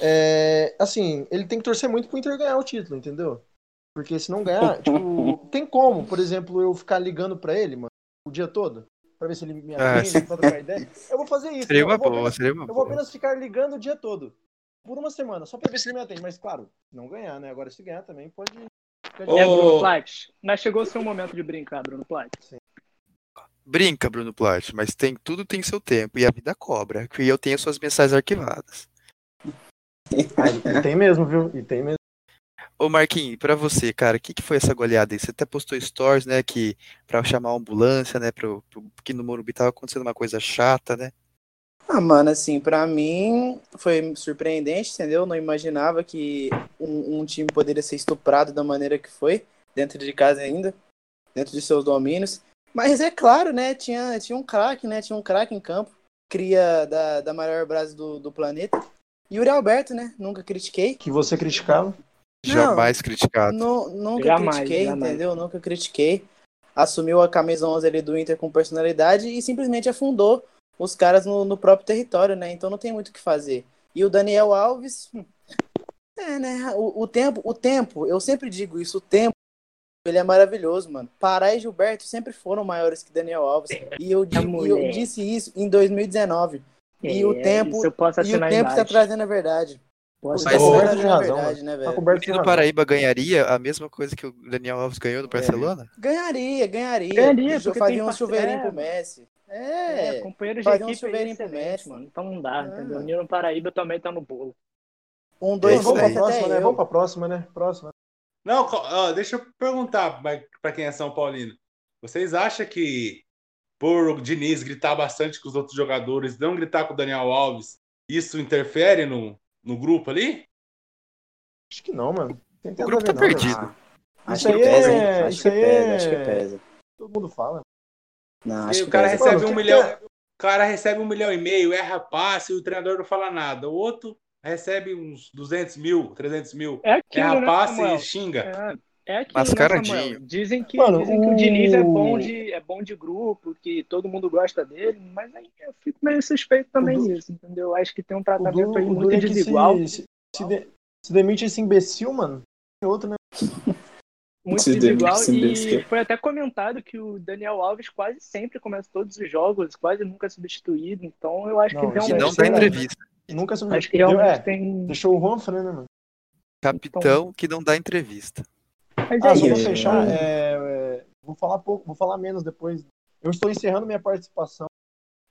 Speaker 3: É... Assim, ele tem que torcer muito pro Inter ganhar o título, entendeu? Porque se não ganhar, tipo, tem como, por exemplo, eu ficar ligando pra ele, mano, o dia todo? Pra ver se ele me
Speaker 1: Ah,
Speaker 3: atende, pra trocar ideia. Eu vou fazer isso.
Speaker 1: Seria
Speaker 3: eu
Speaker 1: uma
Speaker 3: vou
Speaker 1: boa,
Speaker 3: apenas-
Speaker 1: seria uma
Speaker 3: eu vou
Speaker 1: boa.
Speaker 3: apenas ficar ligando o dia todo. Por uma semana, só pra ver se ele me atende. Mas claro, não ganhar, né? Agora se ganhar também pode. ficar de-
Speaker 2: É, Bruno Plat, mas chegou o seu momento de brincar, Bruno Plat.
Speaker 1: Brinca, Bruno Plat, mas tem tudo tem seu tempo e a vida cobra. E eu tenho suas mensagens arquivadas.
Speaker 3: Ah, e tem mesmo, viu? E tem mesmo.
Speaker 1: Ô Marquinhos, pra você, cara, o que, que foi essa goleada aí? Você até postou stories, né, que pra chamar a ambulância, né, pro, pro, porque no Morumbi tava acontecendo uma coisa chata, né?
Speaker 4: Ah, mano, assim, pra mim foi surpreendente, entendeu? Não imaginava que um, um time poderia ser estuprado da maneira que foi, dentro de casa ainda, dentro de seus domínios. Mas é claro, né? Tinha, tinha um craque, né? Tinha um craque em campo, cria da, da maior brasa do, do planeta. Yuri Alberto, né? Nunca critiquei.
Speaker 3: Que você criticava.
Speaker 4: Não,
Speaker 1: Jamais criticado.
Speaker 4: Nu- nunca
Speaker 2: Jamais,
Speaker 4: critiquei,
Speaker 2: jamais.
Speaker 4: entendeu? Nunca critiquei. Assumiu a camisa 11 ali do Inter com personalidade e simplesmente afundou os caras no, no próprio território, né? Então não tem muito o que fazer. E o Daniel Alves, hum, é, né? O, o tempo, o tempo, eu sempre digo isso, o tempo, ele é maravilhoso, mano. Pará e Gilberto sempre foram maiores que Daniel Alves. E eu, digo, e eu disse isso em 2019. E o tempo-
Speaker 2: eu posso
Speaker 4: E o tempo está trazendo a verdade.
Speaker 2: Pode
Speaker 3: Tá
Speaker 1: Mas-
Speaker 3: coberto de razão,
Speaker 4: verdade, né, velho?
Speaker 1: O
Speaker 3: razão.
Speaker 1: Paraíba ganharia a mesma coisa que o Daniel Alves ganhou no Barcelona?
Speaker 4: Ganharia, ganharia.
Speaker 2: Ganharia,
Speaker 4: Eu
Speaker 2: porque
Speaker 4: fazia
Speaker 2: tem
Speaker 4: um chuveirinho
Speaker 2: é.
Speaker 4: pro Messi.
Speaker 2: É,
Speaker 4: É,
Speaker 2: companheiro de
Speaker 4: um
Speaker 2: equipe é
Speaker 4: chuveirinho pro Messi.
Speaker 2: mano. Então não dá,
Speaker 4: Ah.
Speaker 2: entendeu? O Nino Paraíba também tá no bolo.
Speaker 4: um,
Speaker 1: É
Speaker 4: dois,
Speaker 1: isso
Speaker 3: Vamos pra próxima, né? Vamos pra próxima, né? Próxima.
Speaker 5: Não, ó, deixa eu perguntar pra- pra quem é São Paulino. Vocês acham que por o Diniz gritar bastante com os outros jogadores, não gritar com o Daniel Alves, isso interfere no, no grupo ali?
Speaker 3: Acho que não, mano. Tem
Speaker 1: O grupo tá
Speaker 3: não,
Speaker 1: perdido.
Speaker 4: Ah, acho que pesa,
Speaker 3: é-
Speaker 4: hein? Acho que
Speaker 3: aí
Speaker 4: pesa,
Speaker 3: é-
Speaker 4: acho que pesa.
Speaker 3: Todo mundo fala.
Speaker 4: Não,
Speaker 5: E
Speaker 4: acho
Speaker 5: o
Speaker 4: que
Speaker 5: cara
Speaker 4: pesa.
Speaker 5: recebe
Speaker 3: Mano,
Speaker 5: um milhão. O cara recebe um milhão e meio, erra passe e o treinador não fala nada. O outro recebe uns 200 mil, 300 mil,
Speaker 2: É aquilo,
Speaker 5: erra
Speaker 2: né,
Speaker 5: passe
Speaker 2: Samuel?
Speaker 5: e xinga.
Speaker 2: É, é aquilo,
Speaker 1: Mascaradinho.
Speaker 2: né? Dizem que,
Speaker 3: Mano,
Speaker 2: dizem que o
Speaker 3: o-
Speaker 2: Diniz é bom, de, é bom de grupo, que todo mundo gosta dele, mas aí eu fico meio suspeito também
Speaker 3: O Du-
Speaker 2: nisso, entendeu? Acho que tem um tratamento
Speaker 3: duro,
Speaker 2: aí muito
Speaker 3: é
Speaker 2: desigual.
Speaker 3: se, se, se, de- se demite esse imbecil, mano. Tem outro, né?
Speaker 2: muito
Speaker 6: Se
Speaker 2: desigual e
Speaker 6: imbecil.
Speaker 2: foi até comentado que o Daniel Alves quase sempre começa todos os jogos, quase nunca é substituído, então eu acho
Speaker 3: Não,
Speaker 2: que
Speaker 3: é-
Speaker 1: não
Speaker 2: realmente
Speaker 1: dá entrevista.
Speaker 3: Nunca se
Speaker 2: acho que realmente
Speaker 3: é,
Speaker 2: tem
Speaker 3: Deixou o Juan Fran, né, mano?
Speaker 1: Capitão que não dá entrevista.
Speaker 2: Mas
Speaker 3: Ah,
Speaker 2: é isso.
Speaker 3: fechar, é, é, vou falar pouco, vou falar menos depois. Eu estou encerrando minha participação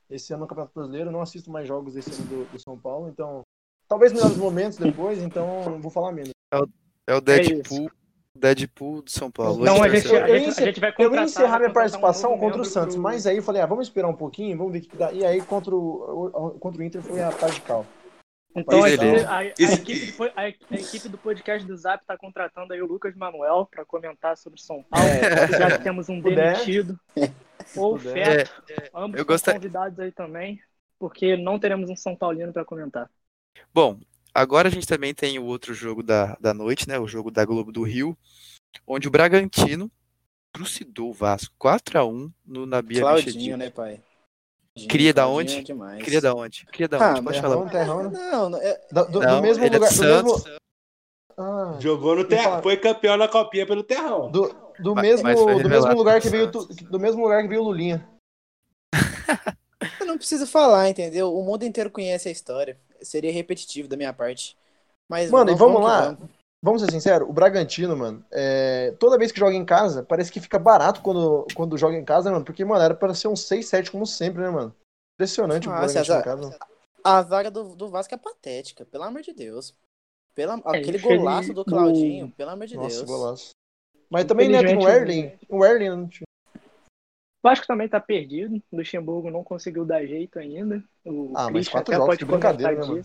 Speaker 3: esse ano no Campeonato Brasileiro, não assisto mais jogos esse ano do, do São Paulo, então talvez melhores momentos depois, então vou falar menos.
Speaker 1: É o Deadpool, Deadpool do São Paulo. Hoje
Speaker 2: a gente, a,
Speaker 3: Eu
Speaker 2: gente,
Speaker 3: ia
Speaker 2: a gente vai
Speaker 3: Eu ia encerrar minha
Speaker 2: um
Speaker 3: participação
Speaker 2: novo
Speaker 3: contra o Santos,
Speaker 2: pro-
Speaker 3: mas aí eu falei, ah, vamos esperar um pouquinho, vamos ver o que dá. E aí contra o, o- contra o Inter foi a tarde de cal.
Speaker 2: Então aqui,
Speaker 1: beleza.
Speaker 2: a, a equipe do, a, a equipe do podcast do Zap está contratando aí o Lucas Manuel para comentar sobre São Paulo.
Speaker 3: É.
Speaker 2: Já que temos um demitido. Ou o. Feto. Ambos
Speaker 1: eu
Speaker 2: são
Speaker 1: gostei-
Speaker 2: convidados aí também, porque não teremos um São Paulino para comentar.
Speaker 1: Bom, agora a gente também tem o outro jogo da, da noite, né? O jogo da Globo do Rio, onde o Bragantino trucidou o Vasco 4x1 no Nabia
Speaker 4: Claudinho,
Speaker 1: Bichedinho.
Speaker 4: né, pai?
Speaker 1: Cria da onde?
Speaker 4: é.
Speaker 1: Cria da onde? Cria da
Speaker 4: Ah,
Speaker 1: onde? Pode
Speaker 3: Terrão,
Speaker 1: falar.
Speaker 3: terrão, né?
Speaker 4: Não, não, é-
Speaker 3: Do, do- do
Speaker 1: Não,
Speaker 3: mesmo
Speaker 1: ele é do
Speaker 3: lugar. Do mesmo. Ah,
Speaker 5: Jogou no
Speaker 3: fala-
Speaker 5: foi campeão na copinha pelo Terrão.
Speaker 3: do, do
Speaker 1: Mas-
Speaker 3: mesmo,
Speaker 1: mas
Speaker 3: do mesmo lugar que veio do mesmo lugar que veio o Lulinha.
Speaker 4: eu não preciso falar, entendeu? O mundo inteiro conhece a história. Seria repetitivo da minha parte. Mas
Speaker 3: Mano, e vamos
Speaker 4: que
Speaker 3: lá.
Speaker 4: vamos.
Speaker 3: Vamos ser sinceros, o Bragantino, mano, é, toda vez que joga em casa, parece que fica barato quando, quando joga em casa, mano, porque, mano, era pra ser um 6-7 como sempre, né, mano? Impressionante o
Speaker 4: Ah,
Speaker 3: Bragantino em casa.
Speaker 4: A zaga do, do Vasco é patética, pelo amor de Deus. Pela, aquele
Speaker 2: infeliz-
Speaker 4: golaço do Claudinho, pelo amor de
Speaker 3: Nossa,
Speaker 4: Deus.
Speaker 3: golaço. Mas também, né, tem o Erling. O Erling não tinha.
Speaker 2: O Vasco também está perdido. O Luxemburgo não conseguiu dar jeito ainda. O
Speaker 3: Ah, mas
Speaker 2: Christian
Speaker 3: quatro
Speaker 2: até
Speaker 3: jogos,
Speaker 2: pode
Speaker 3: que brincadeira, né, mano?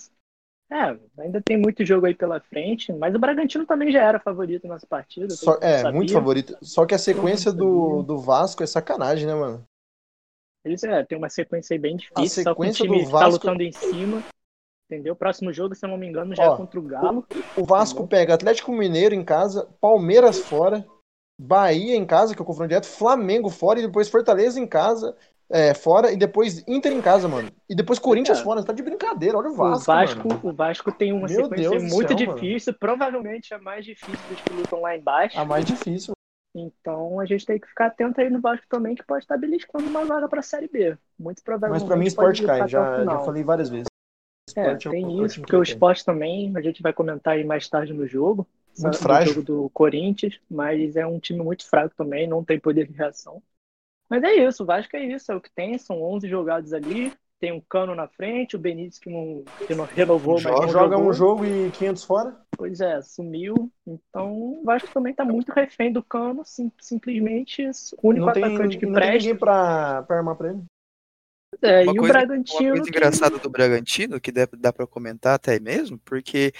Speaker 2: É, ainda tem muito jogo aí pela frente, mas o Bragantino também já era favorito nessa partida.
Speaker 3: Só- é,
Speaker 2: sabia.
Speaker 3: muito favorito. Só que a sequência do, do Vasco é sacanagem, né, mano?
Speaker 2: Eles é, tem uma sequência aí bem difícil, só com o
Speaker 3: sequência
Speaker 2: time
Speaker 3: do
Speaker 2: que tá
Speaker 3: Vasco-
Speaker 2: lutando em cima. Entendeu? Próximo jogo, se eu não me engano, já
Speaker 3: Ó,
Speaker 2: é contra o Galo.
Speaker 3: O Vasco pega Atlético Mineiro em casa, Palmeiras fora, Bahia em casa, que é o confronto direto, Flamengo fora, e depois Fortaleza em casa, é, fora, e depois Inter em casa, mano. E depois Corinthians
Speaker 2: É.
Speaker 3: fora. Você tá de brincadeira, olha o
Speaker 2: O
Speaker 3: Vasco.
Speaker 2: Vasco,
Speaker 3: mano.
Speaker 2: o Vasco tem uma
Speaker 3: Meu
Speaker 2: sequência
Speaker 3: Deus
Speaker 2: muito
Speaker 3: céu, mano.
Speaker 2: difícil, provavelmente a mais difícil dos que lutam lá embaixo.
Speaker 3: A mais difícil.
Speaker 2: Então a gente tem que ficar atento aí no Vasco também, que pode estar beliscando uma vaga para a Série B. Muito provavelmente.
Speaker 3: Mas pra mim, esporte cai. Já, já falei várias vezes.
Speaker 2: É,
Speaker 3: é
Speaker 2: tem
Speaker 3: é
Speaker 2: isso, porque o esporte também, a gente vai comentar aí mais tarde no jogo.
Speaker 3: Muito
Speaker 2: no
Speaker 3: frágil.
Speaker 2: jogo do Corinthians, mas é um time muito fraco também, não tem poder de reação. Mas é isso, o Vasco é isso, é o que tem, são 11 jogados ali, tem um Cano na frente, o Benítez que não, que não renovou, mas
Speaker 3: Joga,
Speaker 2: não
Speaker 3: joga
Speaker 2: jogou.
Speaker 3: um jogo e 500 fora.
Speaker 2: Pois é, sumiu. Então o Vasco também tá muito refém do Cano, sim- simplesmente o único
Speaker 3: Não tem,
Speaker 2: atacante que
Speaker 3: não tem
Speaker 2: presta.
Speaker 3: ninguém pra, pra armar pra ele.
Speaker 2: É,
Speaker 1: Uma
Speaker 2: e o
Speaker 1: coisa-
Speaker 2: Bragantino.
Speaker 1: Uma coisa
Speaker 2: que-
Speaker 1: engraçada do Bragantino, que dá, dá para comentar até mesmo, porque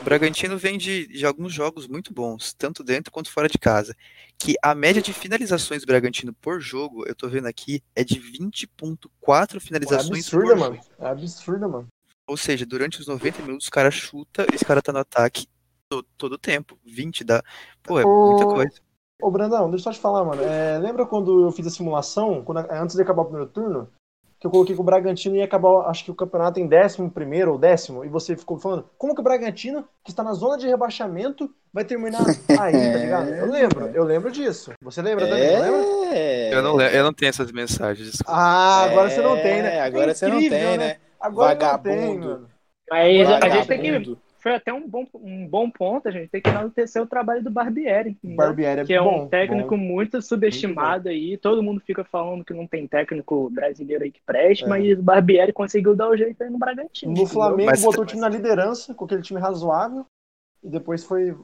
Speaker 1: o Bragantino vem de, de alguns jogos muito bons, tanto dentro quanto fora de casa. Que a média de finalizações do Bragantino por jogo, eu tô vendo aqui, é de 20.4
Speaker 3: É
Speaker 1: finalizações
Speaker 3: absurda,
Speaker 1: por
Speaker 3: mano.
Speaker 1: jogo.
Speaker 3: É absurda, mano.
Speaker 1: Ou seja, durante os 90 minutos, o cara chuta, esse cara tá no ataque todo, todo o tempo. 20 dá. Pô, é muita
Speaker 3: Ô,
Speaker 1: coisa.
Speaker 3: Ô, Brandão, deixa eu só te falar, mano. É, lembra quando eu fiz a simulação, quando- antes de acabar o primeiro turno, que eu coloquei que o Bragantino ia acabar, acho que o campeonato em décimo primeiro ou décimo, e você ficou falando, como que o Bragantino, que está na zona de rebaixamento, vai terminar aí, tá ligado? Eu lembro, eu lembro disso. Você lembra também, não lembra?
Speaker 4: É.
Speaker 1: Eu não, eu não tenho essas mensagens. desculpa.
Speaker 3: Ah, agora você não tem,
Speaker 4: É,
Speaker 3: né?
Speaker 4: Agora
Speaker 3: É
Speaker 4: você não
Speaker 3: incrível,
Speaker 4: tem, né?
Speaker 3: Agora não tem,
Speaker 4: Vagabundo.
Speaker 3: mano.
Speaker 2: Mas a gente tem que. Foi até um bom, um bom ponto. A gente tem que enaltecer o trabalho do Barbieri.
Speaker 3: O Barbieri é
Speaker 2: que é
Speaker 3: bom,
Speaker 2: um técnico
Speaker 3: bom.
Speaker 2: muito subestimado aí. Todo mundo fica falando que não tem técnico brasileiro aí que preste,
Speaker 3: É.
Speaker 2: mas o Barbieri conseguiu dar o jeito aí no Bragantino.
Speaker 3: No
Speaker 2: entendeu?
Speaker 3: Flamengo
Speaker 1: Mas-
Speaker 3: botou o time na liderança, com aquele time razoável. E depois foi.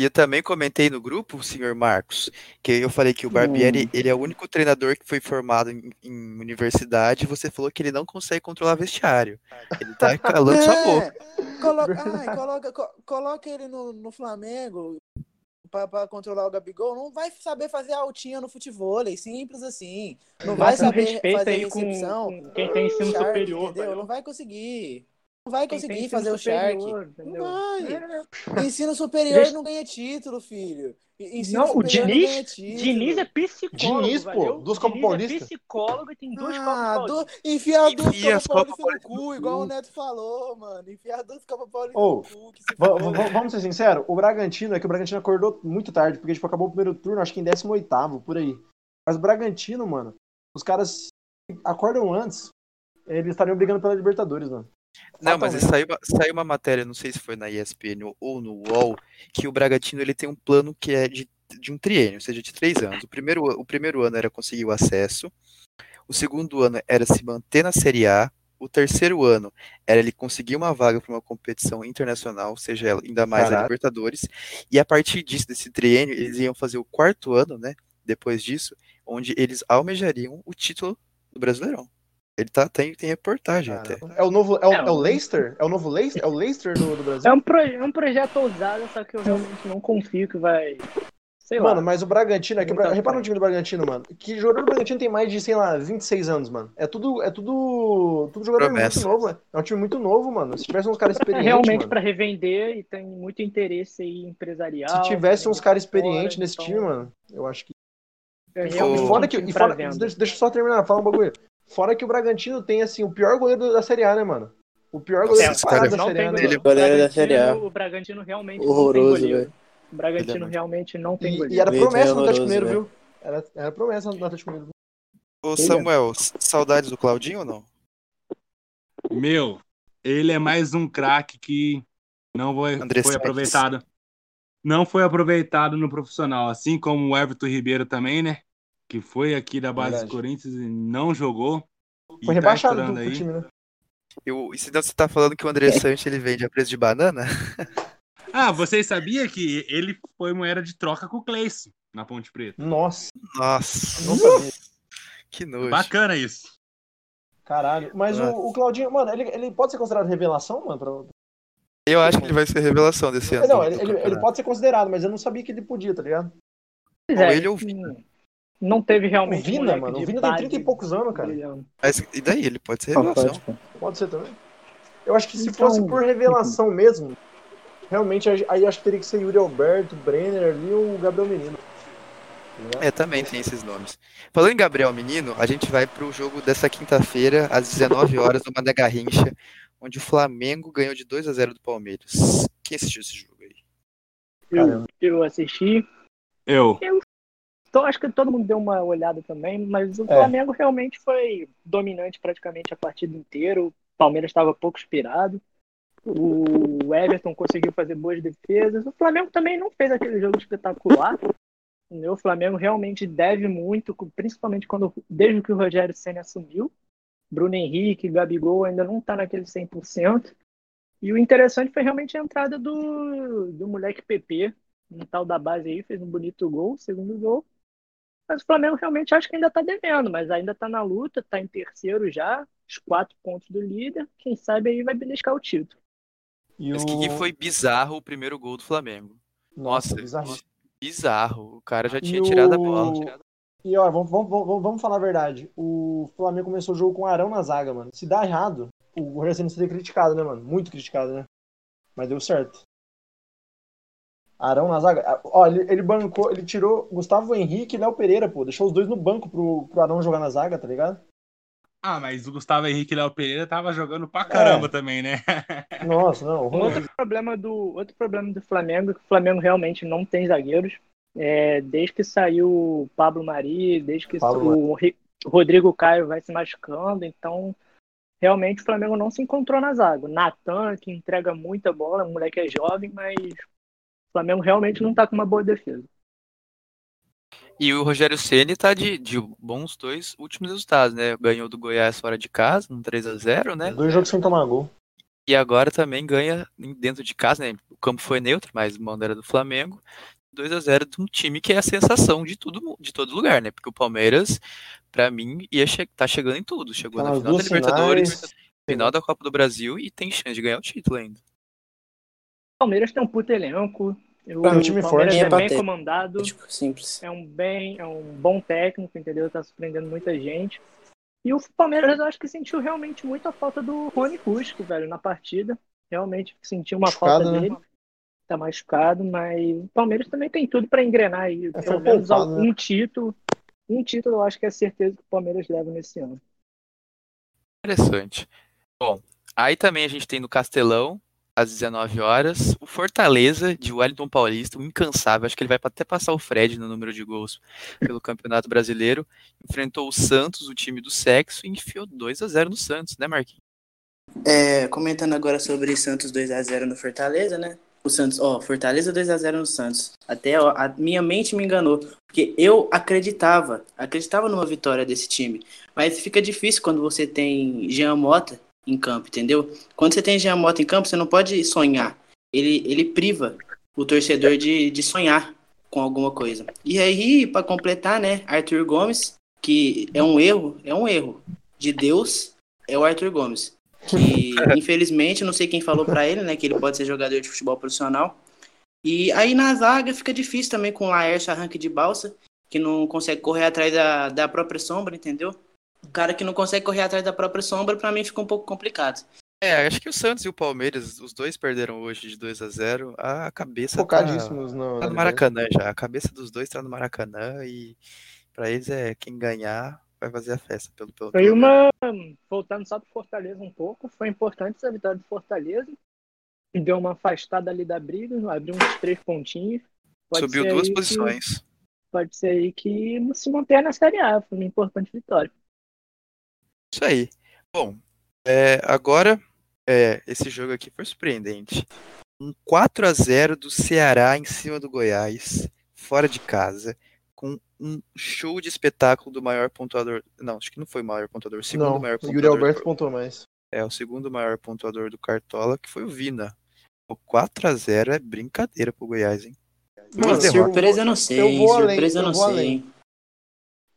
Speaker 1: E eu também comentei no grupo, senhor Marcos, que eu falei que o Barbieri,
Speaker 2: Hum.
Speaker 1: ele é o único treinador que foi formado em, em universidade e você falou que ele não consegue controlar vestiário. Ele tá calando sua boca.
Speaker 6: É, coloca, ai, coloca, co- coloca ele no, no Flamengo pra controlar o Gabigol. Não vai saber fazer altinha no futebol, simples assim. Não vai saber fazer
Speaker 2: aí
Speaker 6: recepção.
Speaker 2: com quem tem ensino superior.
Speaker 6: entendeu? Não vai conseguir. Vai conseguir fazer o Shark.
Speaker 2: superior, entendeu?
Speaker 6: Não
Speaker 2: É.
Speaker 6: Ensino superior
Speaker 2: Deixa-
Speaker 6: não ganha título, filho. Ensino
Speaker 2: Não, o
Speaker 6: superior
Speaker 2: Diniz-
Speaker 6: não.
Speaker 2: Diniz é psicólogo.
Speaker 3: Diniz, pô,
Speaker 2: valeu?
Speaker 3: duas Copas
Speaker 2: Diniz
Speaker 3: Paulista.
Speaker 2: É psicólogo e tem duas
Speaker 6: Ah,
Speaker 2: Copas
Speaker 6: do,
Speaker 2: Paulistas.
Speaker 6: enfiar duas Copas
Speaker 1: Copas
Speaker 6: Paulista no
Speaker 1: Paulista no
Speaker 6: cu, igual o Neto falou, mano. Enfiar duas Copas Paulista
Speaker 3: Ô,
Speaker 6: no cu, que se
Speaker 3: vamos ser sinceros, o Bragantino é que o Bragantino acordou muito tarde, porque tipo, acabou o primeiro turno, acho que em 18 por aí. Mas o Bragantino, mano, os caras acordam antes, eles estariam brigando pela Libertadores, mano.
Speaker 1: Não, mas saiu uma, saiu uma matéria, não sei se foi na ESPN ou no UOL, que o Bragantino ele tem um plano que é de, de um triênio, ou seja, de três anos. O primeiro, o primeiro ano era conseguir o acesso, o segundo ano era se manter na Série A, o terceiro ano era ele conseguir uma vaga para uma competição internacional, seja ela ainda mais a
Speaker 3: Caralho.
Speaker 1: Libertadores, e a partir disso, desse triênio, eles iam fazer o quarto ano, né, depois disso, onde eles almejariam o título do Brasileirão. Ele tá, tem, tem reportagem até.
Speaker 3: É o novo. É o,
Speaker 2: É,
Speaker 3: é o Leicester? É o novo Leicester? É o Leicester do, do Brasil?
Speaker 2: É um, pro- é um projeto ousado, só que eu realmente não confio que vai. Sei
Speaker 3: Mano,
Speaker 2: lá.
Speaker 3: mas o Bragantino, é que o Bra-
Speaker 2: Muita
Speaker 3: repara no time do Bragantino, mano. Que jogador do Bragantino tem mais de, sei lá, 26 anos, mano. É tudo, é tudo, tudo jogador
Speaker 1: Promessa.
Speaker 3: muito novo, mano. É um time muito novo, mano. Se tivesse uns caras
Speaker 2: É
Speaker 3: experientes,
Speaker 2: realmente
Speaker 3: mano.
Speaker 2: para revender e tem muito interesse aí empresarial.
Speaker 3: Se tivesse uns caras experientes nesse
Speaker 2: então,
Speaker 3: time, mano, eu acho que.
Speaker 2: é
Speaker 3: E
Speaker 2: realmente
Speaker 3: fora que. E fora, deixa, deixa eu só terminar, fala um bagulho. Fora que o Bragantino tem, assim, o pior goleiro da Série A, né, mano? O pior
Speaker 1: Nossa,
Speaker 3: goleiro disparado
Speaker 1: cara
Speaker 3: da
Speaker 2: não
Speaker 3: Série A,
Speaker 2: tem
Speaker 3: né,
Speaker 2: goleiro.
Speaker 6: da
Speaker 2: O
Speaker 6: Série A.
Speaker 2: Bragantino- O Bragantino realmente não tem
Speaker 6: Horroroso,
Speaker 2: goleiro.
Speaker 6: velho.
Speaker 2: O Bragantino
Speaker 1: é
Speaker 2: realmente não tem
Speaker 3: E,
Speaker 2: goleiro.
Speaker 3: e era
Speaker 6: Leite
Speaker 3: promessa no
Speaker 6: é
Speaker 3: Atlético
Speaker 6: horroroso,
Speaker 3: Mineiro, viu? Era, era promessa no Atlético Mineiro.
Speaker 1: Ô Samuel, saudades do Claudinho ou não?
Speaker 5: Meu, ele é mais um craque que não foi, foi aproveitado. Não foi aproveitado no profissional, assim como o Everton Ribeiro também, né? Que foi aqui da base
Speaker 3: Verdade.
Speaker 5: do Corinthians e não jogou. E
Speaker 3: Foi
Speaker 5: tá
Speaker 3: rebaixado do,
Speaker 5: estourando
Speaker 3: pro
Speaker 5: aí.
Speaker 3: time, né?
Speaker 1: Eu, e se não você tá falando que o André Sanches ele vende a preço de banana?
Speaker 5: Ah, vocês sabiam que ele foi moeda de troca com o Cleison na Ponte Preta?
Speaker 3: Nossa,
Speaker 1: Nossa, que nojo.
Speaker 5: Bacana isso.
Speaker 3: Caralho. Mas o,
Speaker 1: Nossa.
Speaker 3: o Claudinho, mano, ele, ele pode ser considerado revelação, mano? pra-
Speaker 1: Eu acho que ele vai ser revelação desse ano.
Speaker 3: Não,
Speaker 1: do
Speaker 3: ele, ele- ele pode ser considerado, mas eu não sabia que ele podia, tá ligado?
Speaker 2: Pois
Speaker 1: Ou
Speaker 2: é,
Speaker 1: ele ou o Vina.
Speaker 2: Não teve
Speaker 3: O
Speaker 2: realmente.
Speaker 3: Vina,
Speaker 2: moleque
Speaker 3: mano, o
Speaker 2: de
Speaker 3: Vina tem
Speaker 2: base
Speaker 3: 30 e poucos anos, cara.
Speaker 2: brilhando.
Speaker 1: Mas, e daí? Ele pode ser revelação.
Speaker 6: pode, pô.
Speaker 3: Pode ser também. Eu acho que se
Speaker 2: Então-
Speaker 3: fosse por revelação mesmo, realmente aí acho que teria que ser Yuri Alberto, Brenner ali ou o Gabriel Menino. Ligado?
Speaker 1: É, também tem esses nomes. Falando em Gabriel Menino, a gente vai pro jogo dessa quinta-feira, às 19 horas, no Mané Garrincha, onde o Flamengo ganhou de 2 a 0 do Palmeiras. Quem assistiu esse jogo aí?
Speaker 2: Eu, eu assisti.
Speaker 5: Eu.
Speaker 2: Então, acho que todo mundo deu uma olhada também, mas o
Speaker 3: É.
Speaker 2: Flamengo realmente foi dominante praticamente a partida inteira. O Palmeiras estava pouco inspirado. O Everton conseguiu fazer boas defesas. O Flamengo também não fez aquele jogo espetacular. O Flamengo realmente deve muito, principalmente quando desde que o Rogério Senna assumiu. Bruno Henrique, Gabigol ainda não está naquele 100%. E o interessante foi realmente a entrada do, do moleque PP, um tal da base aí, fez um bonito gol, segundo gol. Mas o Flamengo realmente acho que ainda está devendo, mas ainda está na luta, está em terceiro já, os quatro pontos do líder. Quem sabe aí vai beliscar o título.
Speaker 3: E
Speaker 1: Mas
Speaker 3: o...
Speaker 1: que, que foi bizarro o primeiro gol do Flamengo.
Speaker 3: Nossa,
Speaker 1: Nossa,
Speaker 3: bizarro.
Speaker 1: bizarro. O cara já
Speaker 3: E
Speaker 1: tinha tirado a
Speaker 3: o-
Speaker 1: bola.
Speaker 3: E ó, vamos, vamos, vamos, vamos falar a verdade. O Flamengo começou o jogo com o Arão na zaga, mano. Se dá errado, o Rogério Ceni seria criticado, né, mano? Muito criticado, né? Mas deu certo. Arão na zaga. Ah, Ó, ele, ele bancou, ele tirou Gustavo Henrique e Léo Pereira, pô. Deixou os dois no banco pro, pro Arão jogar na zaga, tá ligado?
Speaker 5: Ah, mas o Gustavo Henrique e Léo Pereira tava jogando pra caramba
Speaker 3: É.
Speaker 5: também, né?
Speaker 3: Nossa, não.
Speaker 2: Um outro problema do outro problema do Flamengo é que o Flamengo realmente não tem zagueiros. É, desde que saiu o Pablo Mari, desde que
Speaker 3: Pablo
Speaker 2: o Ri- Rodrigo Caio vai se machucando, então realmente o Flamengo não se encontrou na zaga. Natan, que entrega muita bola, o moleque é jovem, mas o Flamengo realmente não tá com uma boa defesa.
Speaker 1: E o Rogério Ceni tá de, de bons dois últimos resultados, né? Ganhou do Goiás fora de casa, um 3 a 0 né?
Speaker 3: Dois jogos sem tomar gol.
Speaker 1: E agora também ganha dentro de casa, né? O campo foi neutro, mas o mando era do Flamengo. 2 a 0 de um time que é a sensação de tudo de todo lugar, né? Porque o Palmeiras, para mim, ia che tá chegando em tudo. Chegou
Speaker 3: Tá
Speaker 1: na final da Libertadores,
Speaker 3: finais.
Speaker 1: final da Copa do Brasil e tem chance de ganhar o título ainda.
Speaker 2: O Palmeiras tem um puto elenco. O
Speaker 3: É um time
Speaker 2: Palmeiras
Speaker 3: forte.
Speaker 2: é
Speaker 4: É
Speaker 2: bem comandado.
Speaker 4: Tipo, simples.
Speaker 2: É um bem, é um bom técnico, entendeu? Tá surpreendendo muita gente. E o Palmeiras eu acho que sentiu realmente muito a falta do Rony Rusco, velho, na partida. Realmente sentiu uma
Speaker 3: Machucado,
Speaker 2: falta
Speaker 3: né?
Speaker 2: dele. Tá machucado, mas o Palmeiras também tem tudo pra engrenar aí.
Speaker 3: É,
Speaker 2: Pelo menos
Speaker 3: poupado,
Speaker 2: um título. Um título eu acho que é certeza que o Palmeiras leva nesse ano.
Speaker 1: Interessante. Bom, aí também a gente tem no Castelão, às 19 horas, o Fortaleza de Wellington Paulista, incansável. Acho que ele vai até passar o Fred no número de gols pelo Campeonato Brasileiro. Enfrentou o Santos, o time do sexo, e enfiou 2 a 0 no Santos, né, Marquinhos?
Speaker 4: É, comentando agora sobre Santos 2x0 no Fortaleza, né? O Santos, ó, Fortaleza 2x0 no Santos. Até ó, a minha mente me enganou. Porque eu acreditava, acreditava numa vitória desse time. Mas fica difícil quando você tem Jean Mota em campo, entendeu? Quando você tem Jean Mota em campo, você não pode sonhar. Ele, ele priva o torcedor de, de sonhar com alguma coisa. E aí, para completar, né, Arthur Gomes, que é um erro, é um erro de Deus, é o Arthur Gomes que infelizmente não sei quem falou pra ele, né, que ele pode ser jogador de futebol profissional. E aí na zaga fica difícil também com o Laércio arranque de balsa, que não consegue correr atrás da, da própria sombra, entendeu? O cara que não consegue correr atrás da própria sombra, pra mim fica um pouco complicado.
Speaker 1: É, acho que o Santos e o Palmeiras, os dois perderam hoje de 2 a 0 A cabeça tá,
Speaker 3: Focadíssimos no,
Speaker 1: tá no Maracanã já. A cabeça dos dois tá no Maracanã e pra eles é quem ganhar vai fazer a festa pelo pelo
Speaker 2: Foi uma. Voltando só pro Fortaleza um pouco, foi importante essa vitória do Fortaleza. que Deu uma afastada ali da briga, abriu uns três pontinhos. Pode
Speaker 1: Subiu duas
Speaker 2: aí que-
Speaker 1: posições.
Speaker 2: pode ser aí que se mantenha na Série A. Foi uma importante vitória.
Speaker 1: Isso aí. Bom, é, agora é, esse jogo aqui foi surpreendente. Um 4 a 0 do Ceará em cima do Goiás, fora de casa, com um show de espetáculo do maior pontuador. Não, acho que não foi o maior pontuador, o segundo
Speaker 3: Não,
Speaker 1: maior
Speaker 3: o
Speaker 1: pontuador.
Speaker 3: Yuri Alberto
Speaker 1: do-
Speaker 3: pontuou mais.
Speaker 1: É, o segundo maior pontuador do Cartola, que foi o Vina. O 4 a 0 é brincadeira pro Goiás, hein?
Speaker 3: Mano,
Speaker 4: surpresa eu não sei,
Speaker 3: eu vou além,
Speaker 4: surpresa eu
Speaker 3: eu
Speaker 4: não
Speaker 3: vou
Speaker 4: sei.
Speaker 3: além.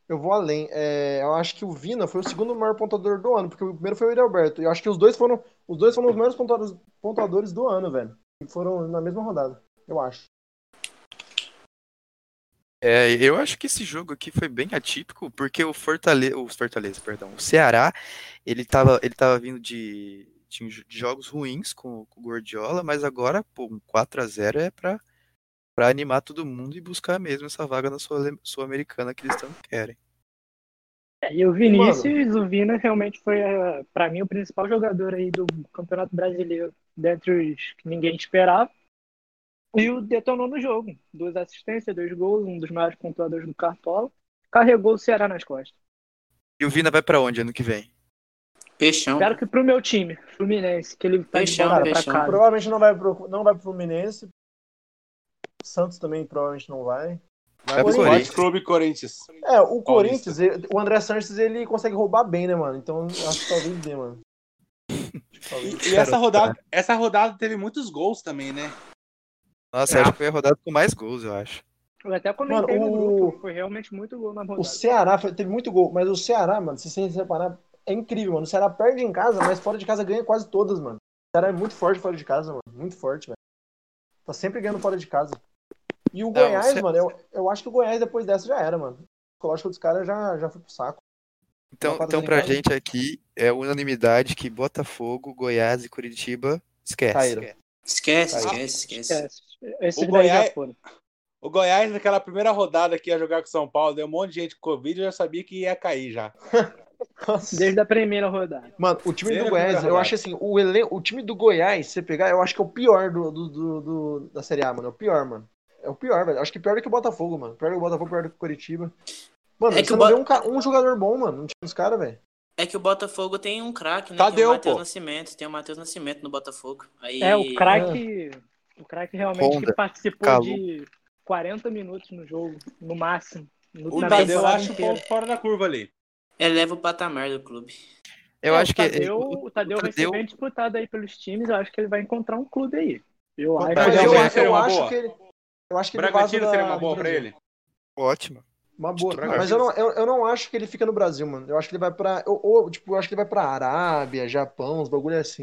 Speaker 3: Eu vou além. É, eu acho que o Vina foi o segundo maior pontuador do ano, porque o primeiro foi o Alberto. Eu acho que os dois foram os dois foram os maiores pontuadores, pontuadores do ano, velho. E foram na mesma rodada, eu acho.
Speaker 1: É, eu acho que esse jogo aqui foi bem atípico, porque o Fortaleza, o Fortaleza, perdão, o Ceará, ele tava, ele tava vindo de, de jogos ruins com, com o Gordiola, mas agora, pô, um 4 a 0 é pra, pra animar todo mundo e buscar mesmo essa vaga na Sul- Sul-Americana que eles tanto querem.
Speaker 2: É, e o Vinícius, o Vina realmente foi, eh, pra mim, o principal jogador aí do Campeonato Brasileiro, dentre os que ninguém esperava. E o detonou no jogo. Duas assistências, dois gols, um dos maiores pontuadores do Cartola. Carregou o Ceará nas costas.
Speaker 1: E o Vina vai pra onde ano que vem?
Speaker 4: Peixão.
Speaker 2: Espero que pro meu time, Fluminense, que ele tá de
Speaker 4: Peixão,
Speaker 2: pra
Speaker 4: peixão.
Speaker 2: casa.
Speaker 3: Provavelmente não vai pro, não vai pro Fluminense. Santos também provavelmente não vai.
Speaker 1: Vai pro
Speaker 3: Corinthians.
Speaker 5: Clube Corinthians.
Speaker 3: É, o
Speaker 5: Paulista.
Speaker 3: Corinthians, ele- o André Sanches, ele consegue roubar bem, né, mano? Então acho que talvez dê, mano. Talvez.
Speaker 5: E essa rodada, essa rodada teve muitos gols também, né?
Speaker 1: Nossa, acho que foi a rodada com mais gols, eu acho.
Speaker 2: Eu até comentei
Speaker 3: Mano,
Speaker 2: no
Speaker 3: o-
Speaker 2: grupo, foi realmente muito gol na rodada.
Speaker 3: O Ceará foi- teve muito gol, mas o Ceará, mano, se você reparar, é incrível, mano. O Ceará perde em casa, mas fora de casa ganha quase todas, mano. O Ceará é muito forte fora de casa, mano. Muito forte, velho. Tá sempre ganhando fora de casa. E o
Speaker 1: Não,
Speaker 3: Goiás,
Speaker 1: o Ce-
Speaker 3: mano, eu, eu acho que o Goiás depois dessa já era, mano. O psicológico dos caras já, já foi pro saco.
Speaker 1: Então, então pra
Speaker 3: casa.
Speaker 1: gente aqui, é unanimidade que Botafogo, Goiás e Curitiba esquece.
Speaker 3: Caíram.
Speaker 4: Esquece,
Speaker 3: Aí.
Speaker 4: esquece, esquece.
Speaker 2: Esquece.
Speaker 5: O Goiás-. O Goiás, naquela primeira rodada que ia jogar com o São Paulo, deu um monte de gente com Covid, eu já sabia que ia cair já.
Speaker 2: Desde a primeira rodada.
Speaker 3: Mano, o time
Speaker 5: Desde
Speaker 3: do Goiás, eu acho assim, o, elen- o time do Goiás, se você pegar, eu acho que é o pior do, do, do- do- da Série A, mano. É o pior, mano. É o pior, velho. Acho que pior do que o Botafogo, mano. Pior do que o Botafogo, pior do que o Curitiba. Mano,
Speaker 4: É que
Speaker 3: você
Speaker 4: o
Speaker 3: não vê um, um jogador bom, mano, no time dos caras, velho.
Speaker 4: É que o Botafogo tem um craque, né?
Speaker 5: Tadeu,
Speaker 4: tem o Matheus. Nascimento, tem o Matheus Nascimento no Botafogo. Aí...
Speaker 2: É, o craque. O craque realmente
Speaker 1: Honda,
Speaker 2: que participou de 40 minutos no jogo, no máximo. No,
Speaker 5: O Tadeu acha um
Speaker 2: inteira.
Speaker 5: pouco fora da curva ali.
Speaker 4: Eleva o patamar do clube.
Speaker 1: Eu
Speaker 2: É,
Speaker 1: acho
Speaker 2: o
Speaker 1: que
Speaker 2: Tadeu,
Speaker 1: o-
Speaker 2: o Tadeu
Speaker 1: o
Speaker 2: vai ser
Speaker 1: Tadeu-
Speaker 2: bem disputado aí pelos times. Eu acho que ele vai encontrar um clube aí. Eu acho.
Speaker 3: Eu,
Speaker 5: vai
Speaker 3: eu,
Speaker 5: ser
Speaker 3: acho que ele. Eu acho que
Speaker 5: Bragantino
Speaker 3: da-
Speaker 5: seria uma boa pra
Speaker 3: Brasil.
Speaker 5: ele?
Speaker 1: ótimo.
Speaker 3: Uma boa.
Speaker 5: Bragantino.
Speaker 3: Mas eu não, eu, eu não acho que ele fica no Brasil, mano. Eu acho que ele vai pra. Ou, ou, tipo, eu acho que ele vai pra Arábia, Japão, uns bagulho assim.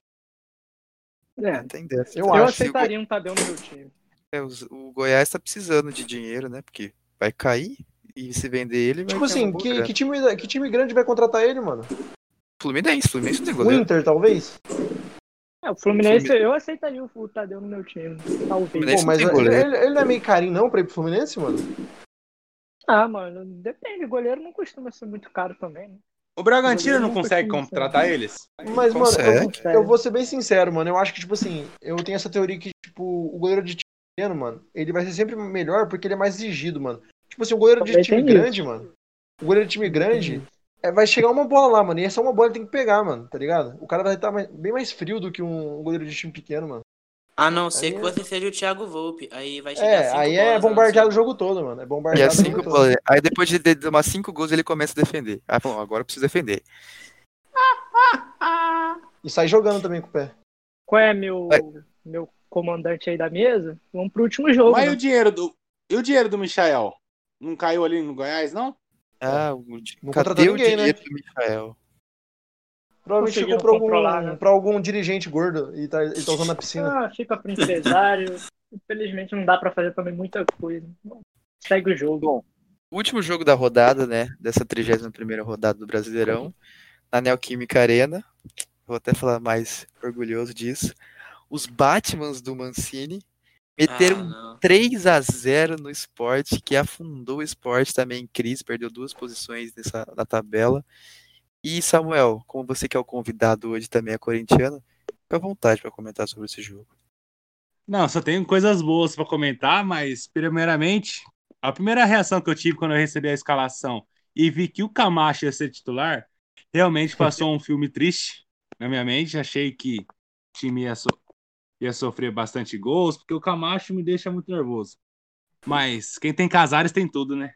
Speaker 2: É,
Speaker 1: Tem dessa.
Speaker 3: Eu
Speaker 2: eu
Speaker 3: acho.
Speaker 2: aceitaria um Tadeu no meu time.
Speaker 1: É, os- o Goiás tá precisando de dinheiro, né? Porque vai cair e se vender ele vai
Speaker 3: Tipo assim, que, que, time, que time grande vai contratar ele, mano?
Speaker 1: Fluminense, Fluminense não tem
Speaker 3: O
Speaker 1: goleiro.
Speaker 3: Inter, talvez?
Speaker 2: É, o Fluminense, eu aceitaria o, Tadeu no meu time. Talvez.
Speaker 3: Pô, mas ele, ele- não é meio carinho, não, pra ir pro Fluminense, mano?
Speaker 2: Ah, mano, depende. Goleiro não costuma ser muito caro também, né?
Speaker 5: O Bragantino não
Speaker 2: não
Speaker 5: consegue contratar eles?
Speaker 3: Mas, mano, eu, eu vou ser bem sincero, mano. Eu acho que, tipo assim, eu tenho essa teoria que, tipo, o goleiro de time pequeno, mano, ele vai ser sempre melhor porque ele é mais exigido, mano. Tipo assim, o goleiro de
Speaker 2: Também
Speaker 3: time
Speaker 2: tem isso.
Speaker 3: grande, mano. O goleiro de time grande é, vai chegar uma bola lá, mano. E essa uma bola ele tem que pegar, mano, tá ligado? O cara vai estar mais- bem mais frio do que um goleiro de time pequeno, mano.
Speaker 4: A não ser
Speaker 3: Aí
Speaker 4: que
Speaker 3: é-
Speaker 4: você seja o Thiago Volpe. Aí vai chegar
Speaker 3: É,
Speaker 4: cinco
Speaker 3: aí é
Speaker 4: bolas lá no
Speaker 3: bombardeado o jogo todo, mano. É
Speaker 1: E
Speaker 3: bombardeado
Speaker 1: é
Speaker 3: o jogo
Speaker 1: cinco
Speaker 3: todo.
Speaker 1: Aí depois de tomar cinco gols, ele começa a defender. Ah, bom, agora eu preciso defender.
Speaker 3: E sai jogando também com o pé.
Speaker 2: Qual é meu,
Speaker 1: Vai.
Speaker 2: meu comandante aí da mesa? Vamos pro último jogo.
Speaker 5: Mas e
Speaker 2: né?
Speaker 5: o dinheiro do. E o dinheiro do Michael? Não caiu ali no Goiás, não?
Speaker 1: Ah, o,
Speaker 3: Não
Speaker 1: cadê o
Speaker 3: ninguém, né?
Speaker 1: dinheiro do Michael?
Speaker 3: Provavelmente
Speaker 2: controlar,
Speaker 3: algum,
Speaker 2: né?
Speaker 3: pra algum dirigente gordo e tá, e tá usando na piscina.
Speaker 2: Ah, fica pro empresário. Infelizmente não dá pra fazer também muita coisa. Bom, segue o jogo.
Speaker 1: Bom, último jogo da rodada, né? Dessa 31ª rodada do Brasileirão, na Neoquímica Arena. Vou até falar mais orgulhoso disso. Os Batmans do Mancini meteram
Speaker 4: Ah, não.
Speaker 1: 3 a 0 no esporte, que afundou o esporte também em crise, perdeu duas posições nessa, na tabela. E Samuel, como você que é o convidado hoje também é corintiano, fica à vontade para comentar sobre esse jogo.
Speaker 5: Não, só tenho coisas boas pra comentar, mas primeiramente, a primeira reação que eu tive quando eu recebi a escalação e vi que o Camacho ia ser titular, realmente passou um filme triste na minha mente. Achei que o time ia, so- ia sofrer bastante gols, porque o Camacho me deixa muito nervoso. Mas quem tem Casares tem tudo, né?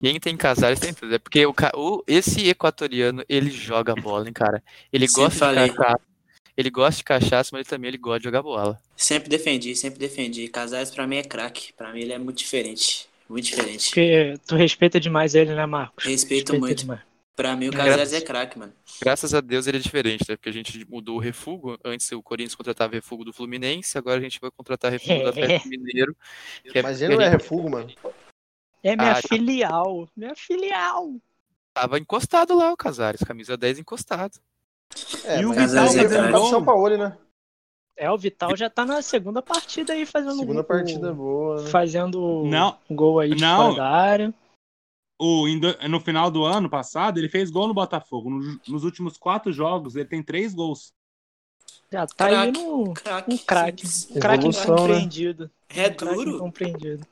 Speaker 1: Quem tem Casares tem tudo. É porque o, o- esse equatoriano, ele joga bola, hein, cara. Ele
Speaker 4: Sempre
Speaker 1: gosta
Speaker 4: falei.
Speaker 1: de cachaça. Ele gosta de cachaça, mas também ele gosta de jogar bola.
Speaker 4: Sempre defendi, sempre defendi. Casares pra mim é craque. Pra mim ele é muito diferente. Muito diferente.
Speaker 2: Porque tu respeita demais ele, né, Marcos?
Speaker 4: Respeito
Speaker 2: Respeita
Speaker 4: muito.
Speaker 2: demais.
Speaker 4: Pra mim o
Speaker 1: É,
Speaker 4: Casares é craque, mano.
Speaker 1: Graças a Deus ele é diferente, né? Porque a gente mudou o refugo. Antes o Corinthians contratava refugo do Fluminense, agora a gente vai contratar refugo do Atlético Mineiro. é
Speaker 3: Mas ele não é refugo, mano.
Speaker 2: É minha
Speaker 1: Ah, tá.
Speaker 2: filial. Minha filial.
Speaker 1: Tava encostado lá o Casares, camisa 10 encostado.
Speaker 3: É,
Speaker 5: E o
Speaker 4: Vital
Speaker 3: é
Speaker 4: fazendo
Speaker 5: gol?
Speaker 3: São Paulo, né?
Speaker 2: É, o Vital já tá na segunda partida aí fazendo
Speaker 3: Segunda
Speaker 2: gol.
Speaker 3: partida boa, né?
Speaker 2: Fazendo
Speaker 5: Não.
Speaker 2: gol aí de
Speaker 5: Não.
Speaker 2: fora da área.
Speaker 5: O, no final do ano passado, ele fez gol no Botafogo. No- nos últimos quatro jogos, ele tem três gols.
Speaker 2: Já tá aí
Speaker 4: Craque.
Speaker 2: no
Speaker 4: Craque.
Speaker 2: um craque. Um
Speaker 3: né?
Speaker 2: incompreendido.
Speaker 4: É
Speaker 2: Um craque
Speaker 4: duro.
Speaker 2: incompreendido.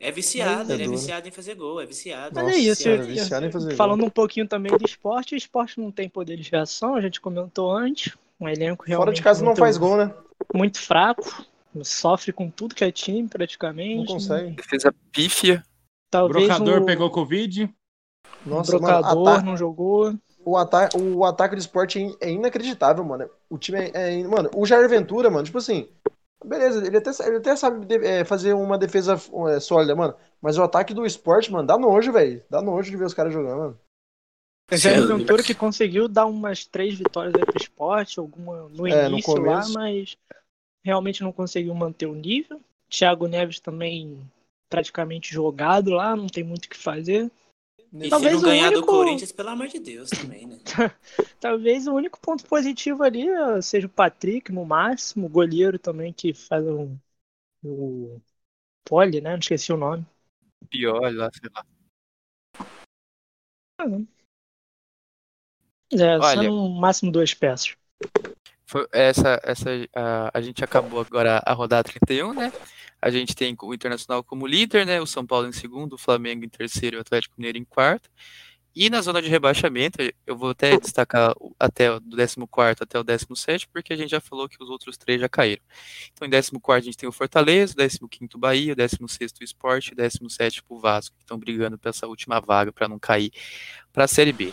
Speaker 4: É viciado,
Speaker 3: É
Speaker 4: ele é viciado em fazer gol, é viciado.
Speaker 2: Mas
Speaker 3: Nossa
Speaker 2: é isso.
Speaker 3: senhora,
Speaker 2: eu-
Speaker 3: viciado em fazer gol.
Speaker 2: falando um pouquinho também do esporte, o esporte não tem poder de reação, a gente comentou antes. Um elenco realmente
Speaker 3: Fora de casa não faz gol, né?
Speaker 2: muito fraco. Sofre com tudo que é time, praticamente.
Speaker 3: Não consegue.
Speaker 1: Defesa pífia.
Speaker 2: Talvez
Speaker 5: Brocador
Speaker 2: o,
Speaker 5: pegou Covid.
Speaker 2: o
Speaker 3: Nossa,
Speaker 2: brocador
Speaker 3: mano,
Speaker 2: não jogou.
Speaker 3: o, ata o ataque do esporte é é inacreditável, mano. O time é, é Mano, o Jair Ventura, mano, tipo assim. Beleza, ele até, ele até sabe de- é, fazer uma defesa é, sólida, mano. Mas o ataque do esporte, mano, dá nojo, velho. Dá nojo de ver os caras jogando, mano.
Speaker 2: O
Speaker 4: é
Speaker 2: Jair. Ventura que conseguiu dar umas três vitórias aí pro esporte, alguma no
Speaker 3: É, no
Speaker 2: início lá,
Speaker 3: começo.
Speaker 2: mas realmente não conseguiu manter o nível. Thiago Neves também praticamente jogado lá, não tem muito o que fazer.
Speaker 4: E
Speaker 2: Talvez
Speaker 4: se não
Speaker 2: o
Speaker 4: ganhar do
Speaker 2: único-
Speaker 4: Corinthians, pelo amor de Deus, também, né?
Speaker 2: Talvez o único ponto positivo ali eh, seja o Patrick, no máximo, o goleiro também que faz um, o Poli, né? Não esqueci o nome.
Speaker 1: Pior, lá, sei lá.
Speaker 2: É,
Speaker 1: Olha-
Speaker 2: são no máximo duas peças.
Speaker 1: Foi essa, essa, a, a gente acabou agora a rodada 31, né? A gente tem o Internacional como líder, né? O São Paulo em segundo, o Flamengo em terceiro e o Atlético Mineiro em quarto. E na zona de rebaixamento, eu vou até destacar até do 14 até o 17, porque a gente já falou que os outros três já caíram. Então, em 14 a gente tem o Fortaleza, 15 Bahia, 16 o Sport e 17 o Vasco, que estão brigando por essa última vaga para não cair para a Série B.